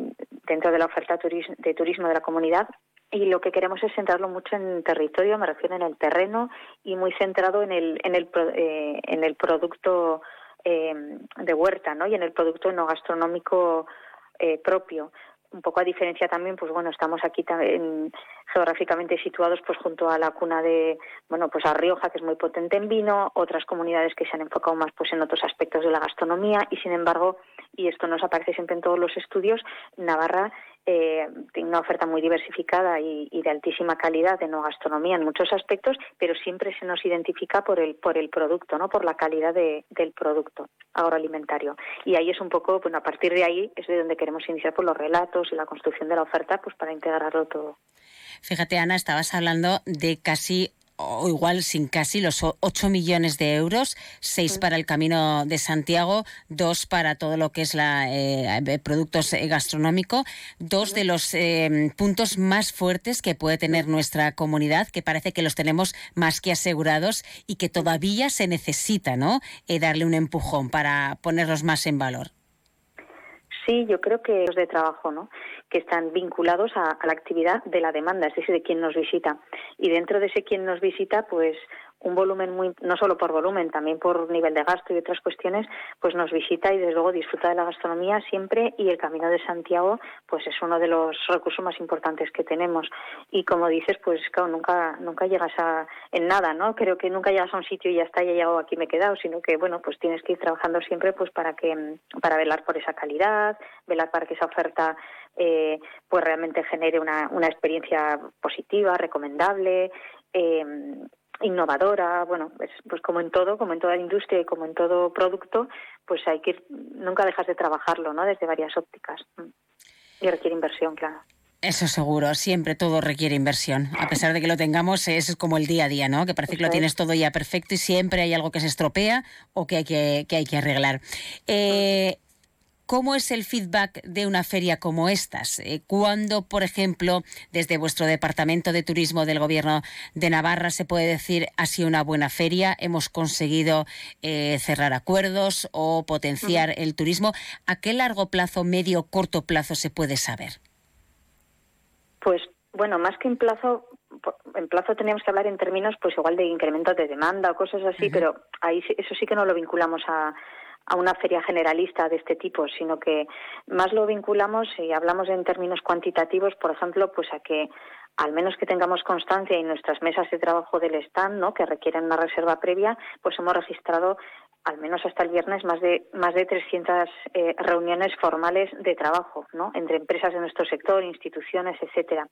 dentro de la oferta de turismo de la comunidad y lo que queremos es centrarlo mucho en territorio, me refiero en el terreno y muy centrado en el en el eh, en el producto eh, de huerta, ¿no? Y en el producto no gastronómico propio un poco a diferencia también, pues bueno, estamos aquí también geográficamente situados pues junto a la cuna de, bueno, pues a Rioja, que es muy potente en vino, otras comunidades que se han enfocado más pues en otros aspectos de la gastronomía y sin embargo, y esto nos aparece siempre en todos los estudios, Navarra eh, tiene una oferta muy diversificada y, de altísima calidad de no gastronomía en muchos aspectos, pero siempre se nos identifica por el por el producto, no por la calidad del producto agroalimentario. Y ahí es un poco, bueno, a partir de ahí es de donde queremos iniciar por los relatos y la construcción de la oferta, pues para integrarlo todo. Fíjate, Ana, estabas hablando de casi o igual sin casi los 8 millones de euros, 6 para el Camino de Santiago, 2 para todo lo que es la eh, productos eh, gastronómicos, dos de los eh, puntos más fuertes que puede tener nuestra comunidad, que parece que los tenemos más que asegurados y que todavía se necesita, ¿no? darle un empujón para ponerlos más en valor. Sí, yo creo que los de trabajo, ¿no? que están vinculados a, la actividad de la demanda, es decir, de quien nos visita. Y dentro de ese quien nos visita, pues un volumen muy, no solo por volumen, también por nivel de gasto y otras cuestiones, pues nos visita y desde luego disfruta de la gastronomía siempre y el Camino de Santiago pues es uno de los recursos más importantes que tenemos. Y como dices, pues claro, nunca, nunca llegas a, en nada, ¿no? Creo que nunca llegas a un sitio y ya está, ya he aquí me he quedado, sino que bueno, pues tienes que ir trabajando siempre pues para que, para velar por esa calidad, velar para que esa oferta eh, pues realmente genere una, una experiencia positiva, recomendable, eh, innovadora, bueno, pues, pues como en todo, como en toda industria y como en todo producto, pues hay que nunca dejas de trabajarlo, ¿no? Desde varias ópticas. Y requiere inversión, claro. Eso seguro, siempre todo requiere inversión. A pesar de que lo tengamos, es como el día a día, ¿no? Que parece que lo tienes todo ya perfecto y siempre hay algo que se estropea o que hay que, que, hay que arreglar. Eh, ¿Cómo es el feedback de una feria como estas? Eh, ¿Cuándo, por ejemplo, desde vuestro Departamento de Turismo del Gobierno de Navarra se puede decir ha sido una buena feria, hemos conseguido eh, cerrar acuerdos o potenciar el turismo? ¿A qué largo plazo, medio, corto plazo se puede saber? Pues bueno, más que en plazo, en plazo teníamos que hablar en términos pues igual de incremento de demanda o cosas así, pero ahí eso sí que no lo vinculamos a a una feria generalista de este tipo, sino que más lo vinculamos y hablamos en términos cuantitativos, por ejemplo, pues a que al menos que tengamos constancia en nuestras mesas de trabajo del stand, ¿no? que requieren una reserva previa, pues hemos registrado al menos hasta el viernes más de más de 300 eh, reuniones formales de trabajo, ¿no? entre empresas de nuestro sector, instituciones, etcétera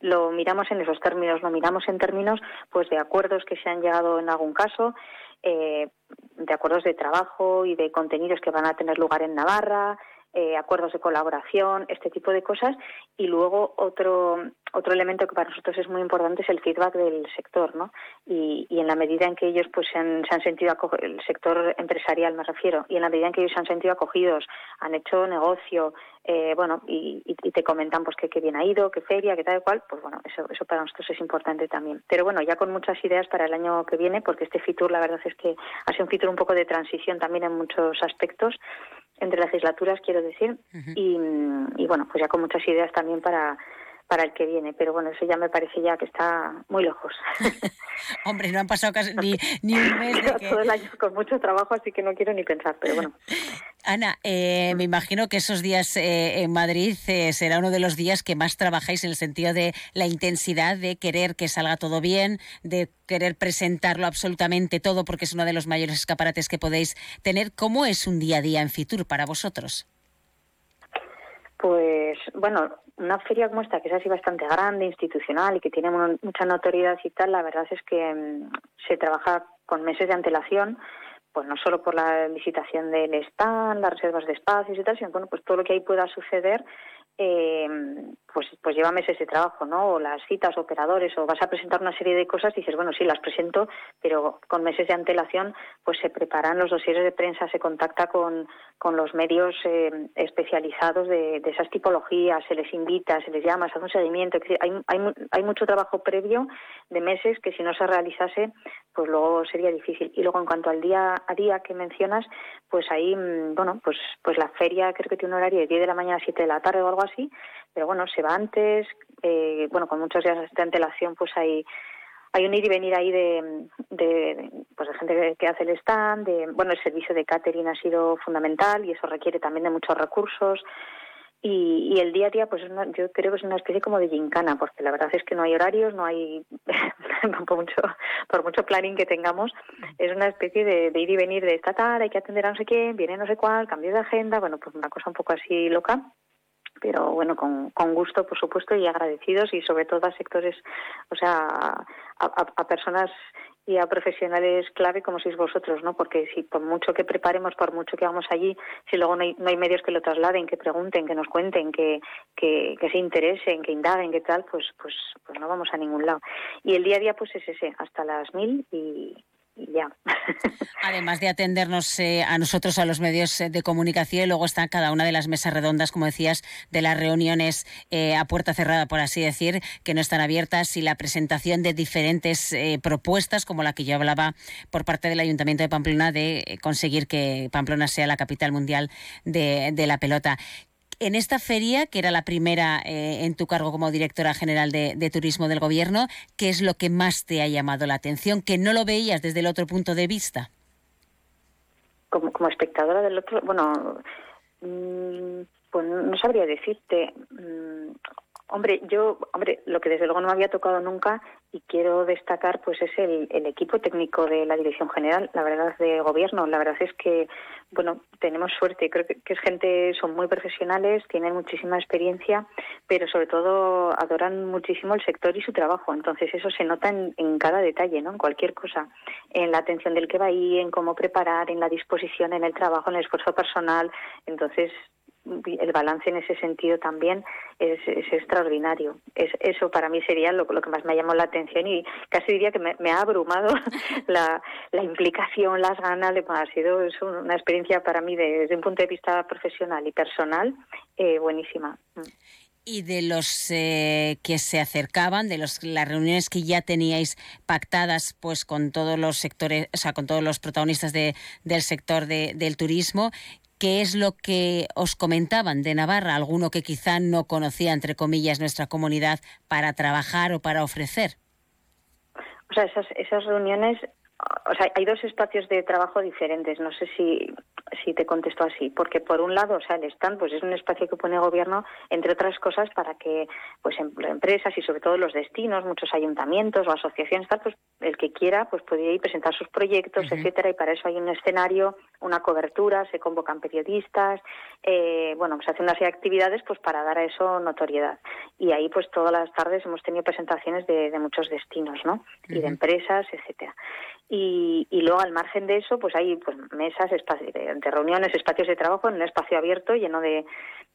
lo miramos en esos términos, lo miramos en términos pues de acuerdos que se han llegado en algún caso, eh, de acuerdos de trabajo y de contenidos que van a tener lugar en Navarra, eh, acuerdos de colaboración, este tipo de cosas. Y luego otro, otro elemento que para nosotros es muy importante es el feedback del sector, ¿no? Y, en la medida en que ellos pues se han, se han sentido el sector empresarial me refiero, y en la medida en que ellos se han sentido acogidos, han hecho negocio, eh, bueno, y, te comentan pues que, bien ha ido, qué feria, qué tal y cual, pues bueno, eso, eso para nosotros es importante también. Pero bueno, ya con muchas ideas para el año que viene, porque este Fitur la verdad es que ha sido un Fitur un poco de transición también en muchos aspectos entre legislaturas, quiero decir, y, y bueno, pues ya con muchas ideas también para para el que viene. Pero bueno, eso ya me parece ya que está muy lejos. *laughs* *laughs* Hombre, no han pasado casi ni, un mes. De *laughs* Todo el año con mucho trabajo, así que no quiero ni pensar, pero bueno. Ana, eh, me imagino que esos días eh, en Madrid eh, será uno de los días que más trabajáis en el sentido de la intensidad de querer que salga todo bien, de querer presentarlo absolutamente todo, porque es uno de los mayores escaparates que podéis tener. ¿Cómo es un día a día en Fitur para vosotros? Pues bueno, una feria como esta, que es así bastante grande, institucional y que tiene mucha notoriedad y tal, la verdad es que mm, se trabaja con meses de antelación, pues no solo por la licitación del stand, las reservas de espacios y tal, sino bueno, pues todo lo que ahí pueda suceder eh, pues, pues lleva meses de trabajo, ¿no? O las citas, operadores, o vas a presentar una serie de cosas y dices, bueno, sí, las presento, pero con meses de antelación, pues se preparan los dosieres de prensa, se contacta con, con los medios eh, especializados de, esas tipologías, se les invita, se les llama, se hace un seguimiento. Hay, hay, hay mucho trabajo previo de meses que si no se realizase, pues luego sería difícil. Y luego en cuanto al día a día que mencionas, pues ahí, mm, bueno, pues, pues la feria creo que tiene un horario de 10 de la mañana a 7 de la tarde o algo así, pero bueno, se va antes, eh, bueno, con muchos días de antelación, pues hay hay un ir y venir ahí de, de, pues de gente que hace el stand, de, bueno, el servicio de catering ha sido fundamental y eso requiere también de muchos recursos. Y, el día a día, pues yo creo que es una especie como de gincana, porque la verdad es que no hay horarios, no hay, *laughs* por, mucho, por mucho planning que tengamos, es una especie de, ir y venir de esta tarde, hay que atender a no sé quién, viene no sé cuál, cambio de agenda, bueno, pues una cosa un poco así loca pero bueno, con, con gusto, por supuesto, y agradecidos y sobre todo a sectores, o sea, a, personas y a profesionales clave como sois vosotros, ¿no? Porque si por mucho que preparemos, por mucho que vamos allí, si luego no hay, no hay medios que lo trasladen, que pregunten, que nos cuenten, que, que, que, se interesen, que indaguen, que tal, pues, pues, pues no vamos a ningún lado. Y el día a día, pues es ese, hasta las mil y, *laughs* Además de atendernos eh, a nosotros, a los medios eh, de comunicación, luego está cada una de las mesas redondas, como decías, de las reuniones eh, a puerta cerrada, por así decir, que no están abiertas, y la presentación de diferentes propuestas, como la que yo hablaba por parte del Ayuntamiento de Pamplona, de conseguir que Pamplona sea la capital mundial de la pelota en esta feria, que era la primera eh, en tu cargo como directora general de, turismo del gobierno, ¿qué es lo que más te ha llamado la atención, que no lo veías desde el otro punto de vista? Como, espectadora del otro, bueno, mm, pues no sabría decirte. Mm, hombre, yo, hombre, lo que desde luego no había tocado nunca y quiero destacar pues es el, el, equipo técnico de la Dirección General, la verdad de gobierno, la verdad es que bueno, tenemos suerte, creo que, es gente, son muy profesionales, tienen muchísima experiencia, pero sobre todo adoran muchísimo el sector y su trabajo, entonces eso se nota en, en cada detalle, ¿no? En cualquier cosa, en la atención del que va ahí, en cómo preparar, en la disposición, en el trabajo, en el esfuerzo personal, entonces el balance en ese sentido también es, extraordinario. Es, eso para mí sería lo, que más me llamó la atención y casi diría que me, ha abrumado *laughs* la, implicación, las ganas. De, ha sido una experiencia para mí desde un punto de vista profesional y personal eh, buenísima. Y de los eh, que se acercaban, de los, las reuniones que ya teníais pactadas pues con todos los sectores, o sea, con todos los protagonistas de, del sector de, del turismo, ¿Qué es lo que os comentaban de Navarra? Alguno que quizá no conocía, entre comillas, nuestra comunidad para trabajar o para ofrecer. O sea, esas, reuniones o sea, hay dos espacios de trabajo diferentes. No sé si, si te contesto así, porque por un lado, o sea, el stand, pues es un espacio que pone el gobierno, entre otras cosas, para que, pues, em, empresas y sobre todo los destinos, muchos ayuntamientos o asociaciones, tal, pues, el que quiera, pues, podría ir presentar sus proyectos, etcétera, y para eso hay un escenario, una cobertura, se convocan periodistas, eh, bueno, pues, hacen unas actividades, pues, para dar a eso notoriedad. Y ahí, pues, todas las tardes hemos tenido presentaciones de, de muchos destinos, ¿no? Y de empresas, etcétera. Y, luego al margen de eso pues hay pues mesas de reuniones espacios de trabajo en un espacio abierto lleno de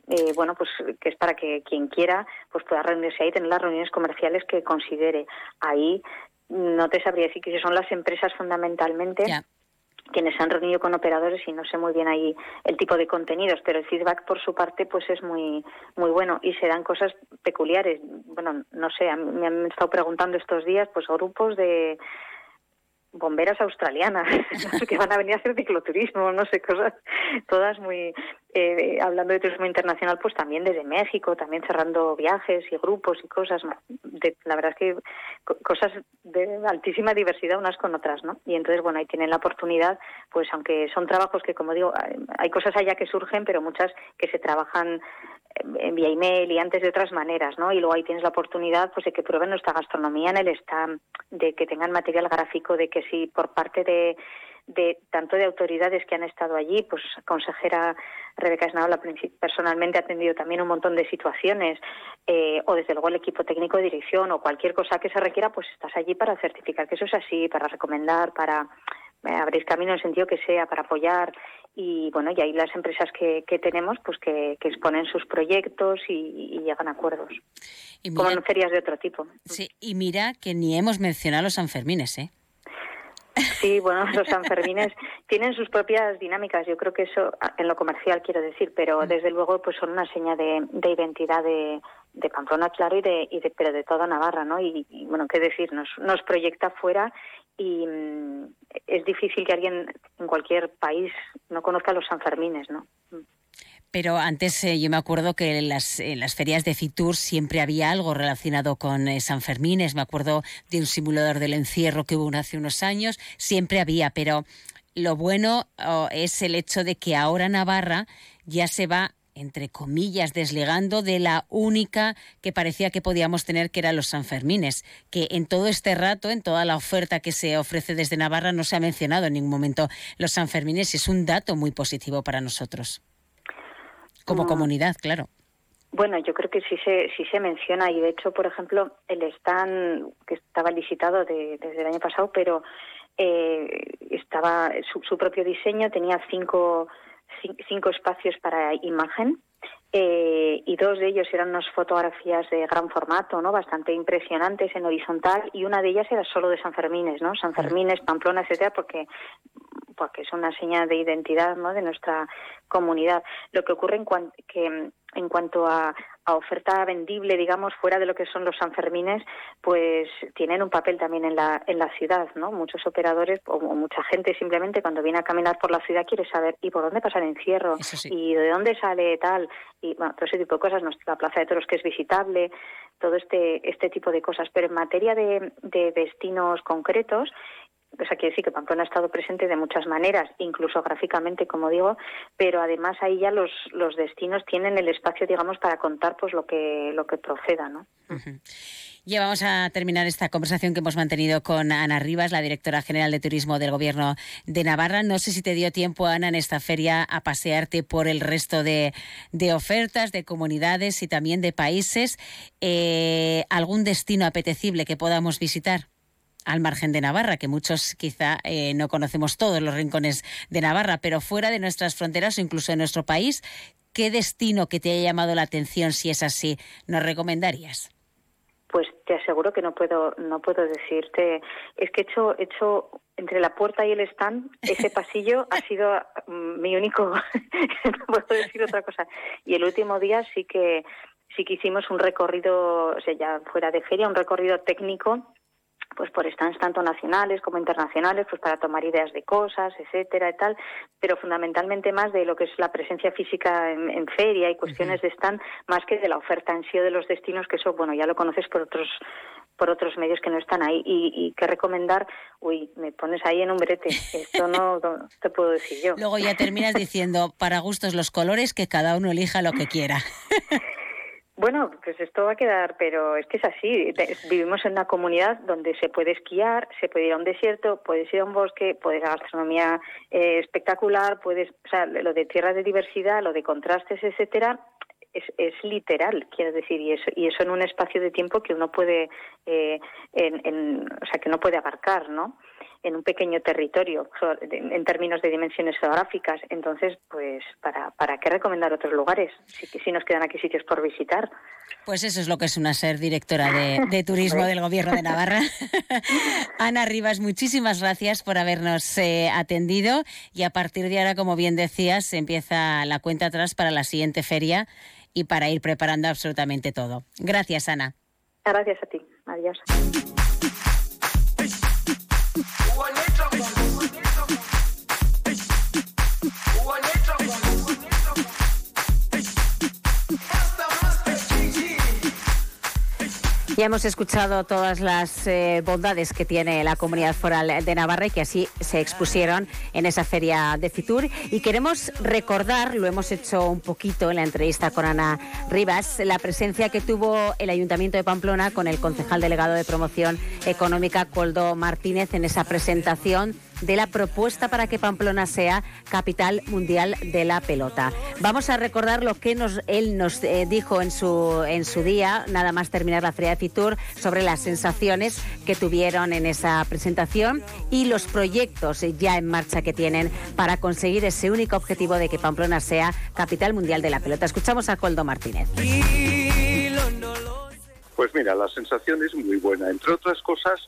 eh, bueno pues que es para que quien quiera pues pueda reunirse ahí tener las reuniones comerciales que considere ahí no te sabría decir que son las empresas fundamentalmente quienes se han reunido con operadores y no sé muy bien ahí el tipo de contenidos, pero el feedback por su parte pues es muy muy bueno y se dan cosas peculiares. Bueno, no sé, me han estado preguntando estos días pues grupos de bomberas australianas *laughs* que van a venir a hacer cicloturismo, no sé, cosas todas muy... Eh, hablando de turismo internacional, pues también desde México, también cerrando viajes y grupos y cosas. De, la verdad es que cosas de altísima diversidad unas con otras, ¿no? Y entonces, bueno, ahí tienen la oportunidad, pues aunque son trabajos que, como digo, hay cosas allá que surgen, pero muchas que se trabajan vía email y antes de otras maneras, ¿no? Y luego ahí tienes la oportunidad pues de que prueben nuestra gastronomía en el stand, de que tengan material gráfico, de que si por parte de, de tanto de autoridades que han estado allí, pues consejera Rebeca Esnaola personalmente ha atendido también un montón de situaciones, eh, o desde luego el equipo técnico de dirección o cualquier cosa que se requiera, pues estás allí para certificar que eso es así, para recomendar, para abrir camino en el sentido que sea, para apoyar y bueno y ahí las empresas que, que tenemos pues que, exponen sus proyectos y, llegan a acuerdos como en ferias de otro tipo sí y mira que ni hemos mencionado los Sanfermines eh Sí, bueno, *laughs* los Sanfermines tienen sus propias dinámicas. Yo creo que eso, en lo comercial quiero decir, pero mm. desde luego pues son una seña de, de identidad de, de Pamplona, claro, y de, y de, pero de toda Navarra, ¿no? Y, bueno, qué decir, nos, nos proyecta fuera y mm, es difícil que alguien en cualquier país no conozca los Sanfermines, ¿no? Pero antes eh, yo me acuerdo que en las, ferias de Fitur siempre había algo relacionado con eh, San. Me acuerdo de un simulador del encierro que hubo hace unos años. Siempre había, pero lo bueno oh, es el hecho de que ahora Navarra ya se va entre comillas, desligando de la única que parecía que podíamos tener, que eran los Sanfermines, que en todo este rato, en toda la oferta que se ofrece desde Navarra, no se ha mencionado en ningún momento los Sanfermines es un dato muy positivo para nosotros, como mm. comunidad, claro. Bueno, yo creo que sí se, sí se menciona y de hecho, por ejemplo, el stand que estaba licitado desde el año pasado, pero eh, estaba su, su propio diseño tenía cinco cinco espacios para imagen eh, y dos de ellos eran unas fotografías de gran formato, ¿no? Bastante impresionantes en horizontal y una de ellas era solo de San Fermines, ¿no? San Fermines, Pamplona, etcétera, porque porque es una señal de identidad, ¿no? De nuestra comunidad. Lo que ocurre en que en cuanto a, oferta vendible, digamos, fuera de lo que son los Sanfermines, pues tienen un papel también en la, en la ciudad, ¿no? Muchos operadores o, mucha gente simplemente cuando viene a caminar por la ciudad quiere saber ¿y por dónde pasa el encierro? ¿Y de dónde sale tal? Y bueno, todo ese tipo de cosas, la Plaza de Toros que es visitable, todo este, este tipo de cosas. Pero en materia de, de destinos concretos, o sea, quiere decir que Pamplona ha estado presente de muchas maneras, incluso gráficamente, como digo, pero además ahí ya los, destinos tienen el espacio, digamos, para contar pues lo que, lo que proceda, ¿no? Ya vamos a terminar esta conversación que hemos mantenido con Ana Rivas, la directora general de turismo del Gobierno de Navarra. No sé si te dio tiempo, Ana, en esta feria a pasearte por el resto de, de ofertas, de comunidades y también de países. Eh, ¿Algún destino apetecible que podamos visitar? Al margen de Navarra, que muchos quizá eh, no conocemos todos los rincones de Navarra, pero fuera de nuestras fronteras o incluso de nuestro país, ¿qué destino que te haya llamado la atención, si es así, nos recomendarías? Pues te aseguro que no puedo, no puedo decirte. Es que he hecho, he hecho entre la puerta y el stand, ese *laughs* pasillo ha sido mm, mi único, *laughs* no puedo decir otra cosa. Y el último día sí que sí que hicimos un recorrido, o sea, ya fuera de feria, un recorrido técnico pues por stands tanto nacionales como internacionales, pues para tomar ideas de cosas, etcétera y tal, pero fundamentalmente más de lo que es la presencia física en, feria y cuestiones de stand, más que de la oferta en sí de los destinos, que eso, bueno, ya lo conoces por otros por otros medios que no están ahí y, y que recomendar, uy, me pones ahí en un brete, esto no, no te puedo decir yo. Luego ya terminas diciendo, para gustos los colores, que cada uno elija lo que quiera. *laughs* Bueno, pues esto va a quedar, pero es que es así. Vivimos en una comunidad donde se puede esquiar, se puede ir a un desierto, puedes ir a un bosque, puedes a gastronomía eh, espectacular, puedes, o sea, lo de tierra de diversidad, lo de contrastes, etcétera, es, es literal, quiero decir, y eso, y eso en un espacio de tiempo que uno puede, eh, en, o sea, que no puede abarcar, ¿no? En un pequeño territorio en términos de dimensiones geográficas. Entonces, pues, ¿para, para qué recomendar otros lugares si, si nos quedan aquí sitios por visitar? Pues eso es lo que es una ser directora de, turismo *laughs* del Gobierno de Navarra. *laughs* Ana Rivas, muchísimas gracias por habernos eh, atendido y a partir de ahora, como bien decías, empieza la cuenta atrás para la siguiente feria y para ir preparando absolutamente todo. Gracias, Ana. Gracias a ti. Adiós. One Ya hemos escuchado todas las eh, bondades que tiene la comunidad foral de Navarra y que así se expusieron en esa feria de Fitur. Y queremos recordar, lo hemos hecho un poquito en la entrevista con Ana Rivas, la presencia que tuvo el Ayuntamiento de Pamplona con el concejal delegado de promoción económica, Coldo Martínez, en esa presentación de la propuesta para que Pamplona sea capital mundial de la pelota. Vamos a recordar lo que nos, él nos eh, dijo en su, en su día, nada más terminar la Feria de Fitur, sobre las sensaciones que tuvieron en esa presentación y los proyectos ya en marcha que tienen para conseguir ese único objetivo de que Pamplona sea capital mundial de la pelota. Escuchamos a Coldo Martínez. Pues mira, la sensación es muy buena. Entre otras cosas,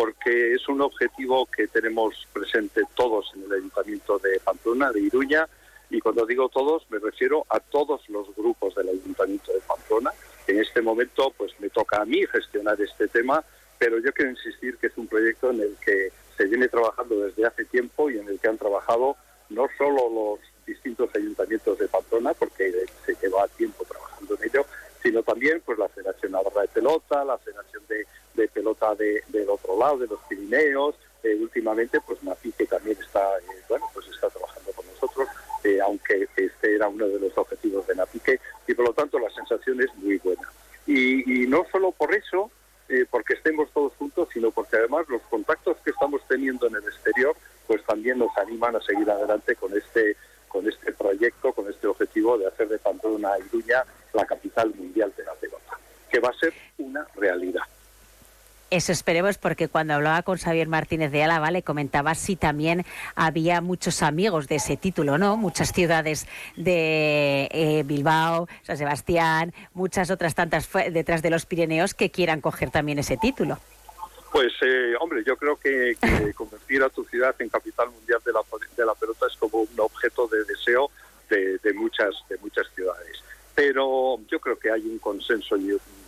porque es un objetivo que tenemos presente todos en el Ayuntamiento de Pamplona, de Iruña, y cuando digo todos me refiero a todos los grupos del Ayuntamiento de Pamplona. En este momento pues me toca a mí gestionar este tema, pero yo quiero insistir que es un proyecto en el que se viene trabajando desde hace tiempo y en el que han trabajado no solo los distintos ayuntamientos de Pamplona, porque se lleva tiempo trabajando en ello, sino también pues la Federación Navarra de Pelota, la Federación de pelota de, del otro lado, de los Pirineos. Eh, últimamente, pues Nafi, que también está, eh, bueno, pues está trabajando con nosotros. eh, aunque este era uno de los objetivos de Napique, y por lo tanto la sensación es muy buena. Y, no solo por eso, porque estemos todos juntos, sino porque además los contactos que estamos teniendo en el exterior, pues también nos animan a seguir adelante con este con este proyecto, con este objetivo de hacer de Pamplona Iruña la capital mundial de la pelota, que va a ser una realidad. Eso esperemos porque cuando hablaba con Xavier Martínez de Álava le comentaba si también había muchos amigos de ese título, ¿no? Muchas ciudades de eh, Bilbao, San Sebastián, muchas otras tantas detrás de los Pirineos que quieran coger también ese título. Pues, eh, hombre, yo creo que, *laughs* convertir a tu ciudad en capital mundial de la, de la pelota es como un objeto de deseo de, de, muchas, de muchas ciudades. Pero yo creo que hay un consenso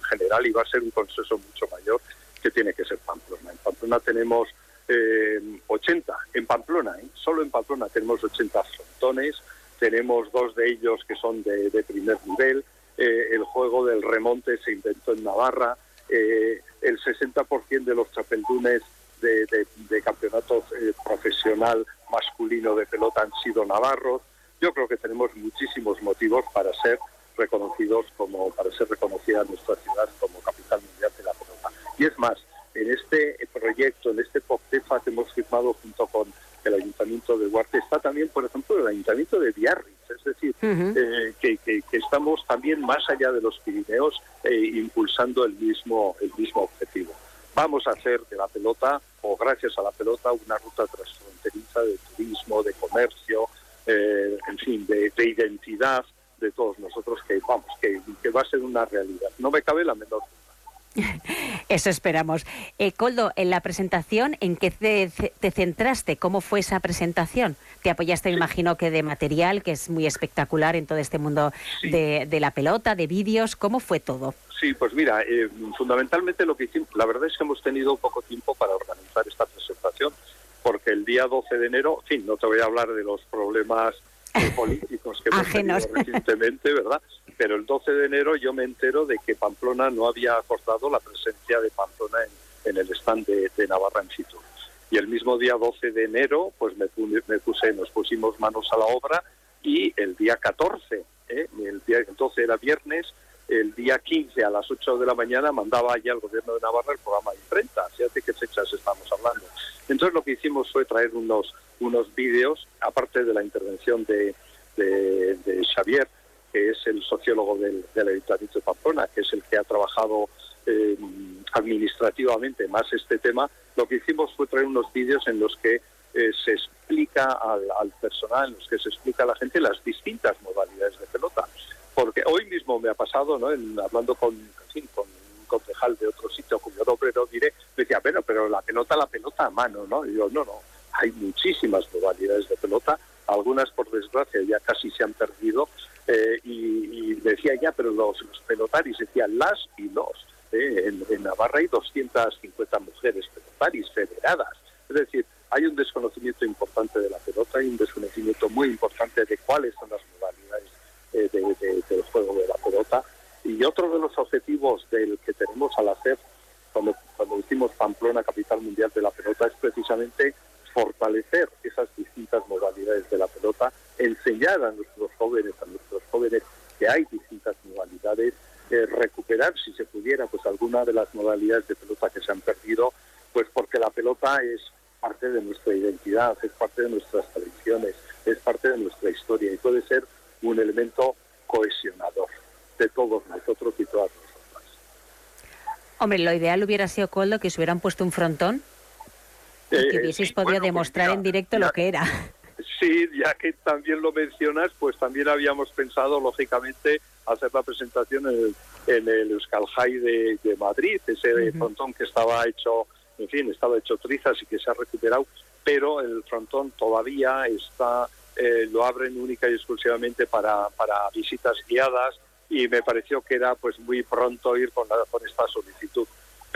general y va a ser un consenso mucho mayor que tiene que ser Pamplona. En Pamplona tenemos eh, 80, en Pamplona, ¿eh? solo en Pamplona tenemos 80 frontones, tenemos dos de ellos que son de, primer nivel, eh, el juego del remonte se inventó en Navarra, eh, el 60% de los chapeldunes de, de campeonato profesional masculino de pelota han sido navarros. Yo creo que tenemos muchísimos motivos para ser reconocidos como para ser reconocida nuestra ciudad como capital mundial de la y es más, en este proyecto, en este POCTEFA que hemos firmado junto con el Ayuntamiento de Huarte, está también, por ejemplo, el Ayuntamiento de Biarritz, es decir, eh, que, estamos también más allá de los Pirineos eh, impulsando el mismo, el mismo objetivo. Vamos a hacer de la pelota, o gracias a la pelota, una ruta transfronteriza de turismo, de comercio, eh, en fin, de, identidad de todos nosotros que, vamos, que, que va a ser una realidad. No me cabe la menor duda. *laughs* Eso esperamos. Eh, Coldo, en la presentación, ¿en qué te, centraste? ¿Cómo fue esa presentación? Te apoyaste, me imagino, que de material, que es muy espectacular en todo este mundo de, la pelota, de vídeos. ¿Cómo fue todo? Sí, pues mira, eh, fundamentalmente lo que hicimos, la verdad es que hemos tenido poco tiempo para organizar esta presentación, porque el día 12 de enero, en fin, no te voy a hablar de los problemas políticos que hemos tenido recientemente, ¿verdad? Pero el 12 de enero yo me entero de que Pamplona no había acordado la presencia de Pamplona en, el stand de, Navarra en situ. Y el mismo día 12 de enero, pues me, me, puse, nos pusimos manos a la obra y el día 14, ¿eh? el día 12 era viernes, el día 15 a las 8 de la mañana mandaba ya al gobierno de Navarra el programa de imprenta. Fíjate qué fechas estamos hablando. Entonces lo que hicimos fue traer unos, unos vídeos, aparte de la intervención de, de, Xavier, que es el sociólogo del, del, Ayuntamiento de Pamplona, que es el que ha trabajado eh, administrativamente más este tema, lo que hicimos fue traer unos vídeos en los que eh, se explica al, personal, en los que se explica a la gente las distintas modalidades de pelota. Porque hoy mismo me ha pasado, ¿no? hablando con, con un concejal de otro sitio cuyo nombre no diré, me decía, bueno, pero la pelota, la pelota a mano, ¿no? Y yo, no, no, hay muchísimas modalidades de pelota, algunas por desgracia ya casi se han perdido, eh, y, decía ya, pero los, los pelotaris, decía las y los. ¿eh? En, Navarra hay 250 mujeres pelotaris federadas, es decir, hay un desconocimiento importante de la pelota, hay un desconocimiento muy importante de cuáles son las modalidades eh, del juego de la pelota. Y otro de los objetivos del que tenemos al hacer, cuando, cuando decimos Pamplona, capital mundial de la pelota, es precisamente fortalecer esas distintas modalidades de la pelota, enseñar a nuestros jóvenes, a nuestros jóvenes que hay distintas modalidades, eh, recuperar, si se pudiera, pues alguna de las modalidades de pelota que se han perdido, pues porque la pelota es parte de nuestra identidad, es parte de nuestras tradiciones, es parte de nuestra historia y puede ser un elemento cohesionador de todos nosotros y todas nosotras. Hombre, lo ideal hubiera sido, Coldo, que se hubieran puesto un frontón y que eh, hubieseis podido pues demostrar en directo lo que era. Sí, ya que también lo mencionas, pues también habíamos pensado, lógicamente, hacer la presentación en el, en el Euskal High de, Madrid, ese frontón que estaba hecho, en fin, estaba hecho trizas y que se ha recuperado, pero el frontón todavía está, eh, lo abren única y exclusivamente para, para visitas guiadas y me pareció que era pues muy pronto ir con, con esta solicitud.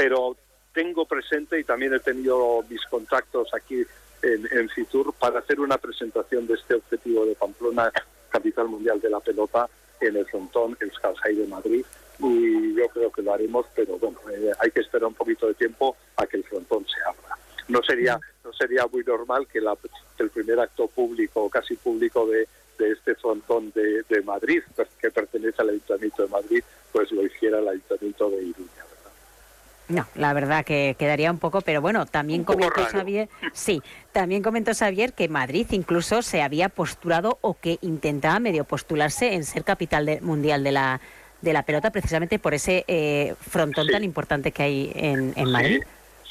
Pero tengo presente y también he tenido mis contactos aquí en, Fitur para hacer una presentación de este objetivo de Pamplona, capital mundial de la pelota, en el frontón el Skalsai de Madrid. Y yo creo que lo haremos, pero bueno, eh, hay que esperar un poquito de tiempo a que el frontón se abra. No sería, no sería muy normal que, el primer acto público, casi público de, de este frontón de, de Madrid, que pertenece al Ayuntamiento de Madrid, pues lo hiciera el Ayuntamiento de Iruña. No, la verdad que quedaría un poco, pero bueno, también comentó Xavier, sí, también comentó Xavier que Madrid incluso se había postulado o que intentaba medio postularse en ser capital mundial de la de la pelota precisamente por ese eh, frontón tan importante que hay en, Madrid.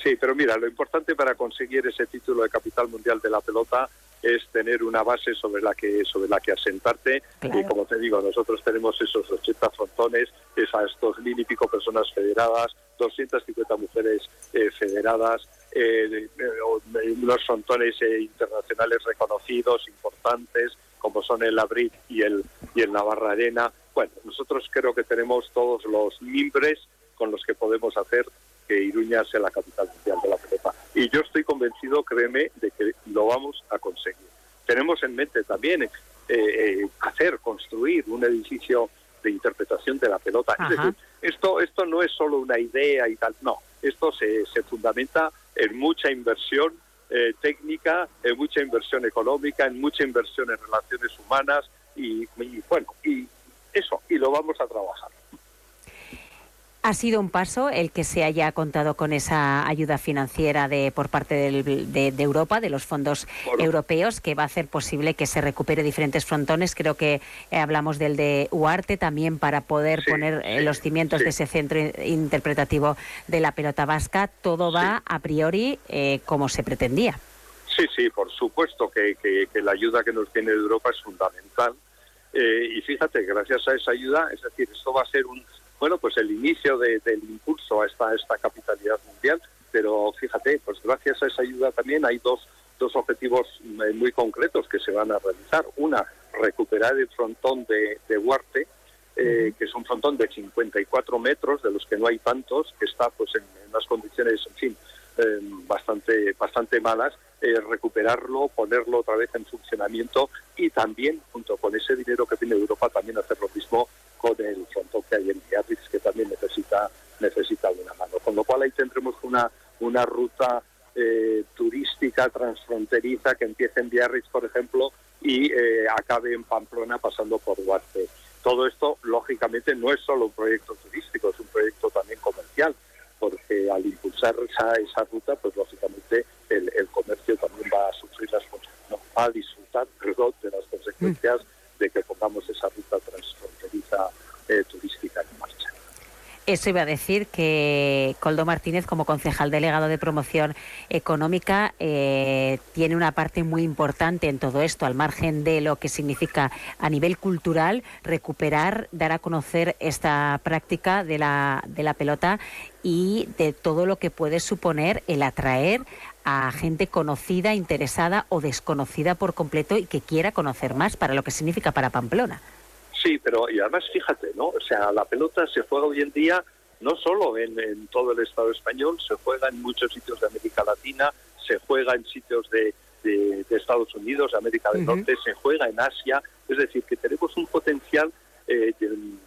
Sí, pero mira, lo importante para conseguir ese título de capital mundial de la pelota es tener una base sobre la que sobre la que asentarte. Y como te digo nosotros tenemos esos 80 frontones esas dos mil y pico personas federadas 250 mujeres eh, federadas eh, unos frontones internacionales reconocidos importantes como son el Abril y el y el Navarra Arena. Bueno, nosotros creo que tenemos todos los mimbres con los que podemos hacer que Iruña sea la capital mundial de la pelota. Y yo estoy convencido, créeme, de que lo vamos a conseguir. Tenemos en mente también eh, eh, hacer, construir un edificio de interpretación de la pelota. Es decir, esto, esto no es solo una idea y tal, no, esto se, se fundamenta en mucha inversión eh, técnica, en mucha inversión económica, en mucha inversión en relaciones humanas y, y bueno, y eso, y lo vamos a trabajar. Ha sido un paso el que se haya contado con esa ayuda financiera de por parte de, Europa, de los fondos europeos, que va a hacer posible que se recupere diferentes frontones. Creo que eh, hablamos del de Uarte también para poder poner eh, los cimientos de ese centro interpretativo de la pelota vasca. Todo va a priori eh, como se pretendía. Sí, sí, por supuesto que, que la ayuda que nos viene de Europa es fundamental eh, y fíjate, gracias a esa ayuda, es decir, esto va a ser un, bueno, pues el inicio del impulso a esta, esta capitalidad mundial, pero fíjate, pues gracias a esa ayuda también hay dos, dos objetivos eh, muy concretos que se van a realizar. Una, recuperar el frontón de, de Huarte, eh, que es un frontón de 54 metros, de los que no hay tantos, que está pues en, unas condiciones, en fin, bastante, bastante malas, eh, recuperarlo, ponerlo otra vez en funcionamiento y también, junto con ese dinero que tiene Europa, también hacer lo mismo con el frontón que hay en Biarritz, que también necesita necesita una mano. Con lo cual ahí tendremos una, ruta eh, turística transfronteriza que empiece en Biarritz, por ejemplo, y eh, acabe en Pamplona pasando por Duarte. Todo esto, lógicamente, no es solo un proyecto turístico, es un proyecto también comercial, porque al impulsar esa, esa ruta, pues lógicamente el, comercio también va a sufrir las no, va a disfrutar perdón, de las consecuencias de que pongamos esa ruta transfronteriza eh, turística en marcha. Eso iba a decir que Coldo Martínez, como concejal delegado de promoción económica, eh, tiene una parte muy importante en todo esto, al margen de lo que significa a nivel cultural recuperar, dar a conocer esta práctica de la, de la pelota y de todo lo que puede suponer el atraer a gente conocida, interesada o desconocida por completo y que quiera conocer más para lo que significa para Pamplona. Sí, pero y además fíjate, ¿no? O sea, la pelota se juega hoy en día no solo en, todo el Estado español, se juega en muchos sitios de América Latina, se juega en sitios de, Estados Unidos, América del Norte, se juega en Asia, es decir, que tenemos un potencial eh,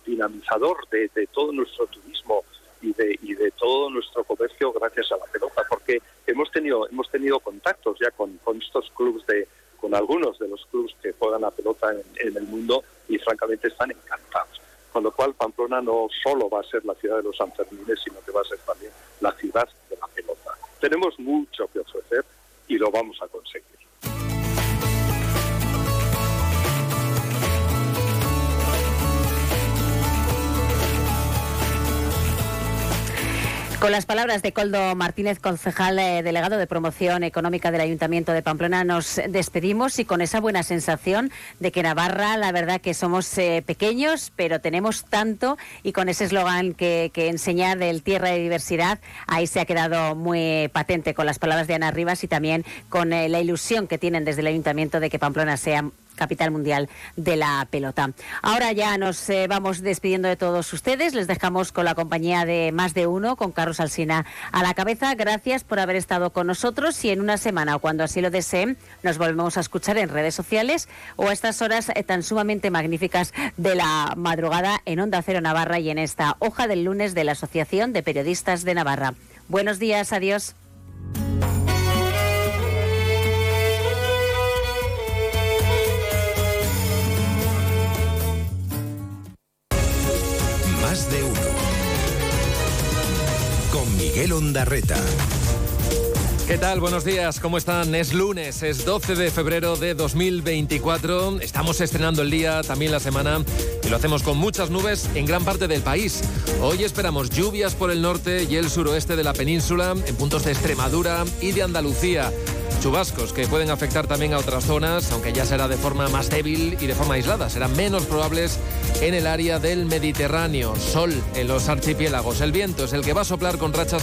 dinamizador de, todo nuestro turismo y de, y de todo nuestro comercio gracias a la pelota, porque hemos tenido hemos tenido contactos ya con, con estos clubes de con algunos de los clubes que juegan la pelota en, el mundo y francamente están encantados. Con lo cual Pamplona no solo va a ser la ciudad de los Sanfermines, sino que va a ser también la ciudad de la pelota. Tenemos mucho que ofrecer y lo vamos a conseguir. Con las palabras de Coldo Martínez, concejal eh, delegado de promoción económica del Ayuntamiento de Pamplona, nos despedimos y con esa buena sensación de que Navarra, la verdad que somos eh, pequeños, pero tenemos tanto y con ese eslogan que, que, enseñar del tierra de diversidad, ahí se ha quedado muy patente con las palabras de Ana Rivas y también con eh, la ilusión que tienen desde el Ayuntamiento de que Pamplona sea capital mundial de la pelota. Ahora ya nos eh, vamos despidiendo de todos ustedes. Les dejamos con la compañía de más de uno, con Carlos Alsina a la cabeza. Gracias por haber estado con nosotros y en una semana o cuando así lo deseen nos volvemos a escuchar en redes sociales o a estas horas eh, tan sumamente magníficas de la madrugada en Onda Cero Navarra y en esta hoja del lunes de la Asociación de Periodistas de Navarra. Buenos días, adiós. Miguel Ondarreta. ¿Qué tal? Buenos días, ¿cómo están? Es lunes, es 12 de febrero de 2024. Estamos estrenando el día, también la semana, y lo hacemos con muchas nubes en gran parte del país. Hoy esperamos lluvias por el norte y el suroeste de la península, en puntos de Extremadura y de Andalucía. Chubascos que pueden afectar también a otras zonas, aunque ya será de forma más débil y de forma aislada. Serán menos probables en el área del Mediterráneo. Sol en los archipiélagos. El viento es el que va a soplar con rachas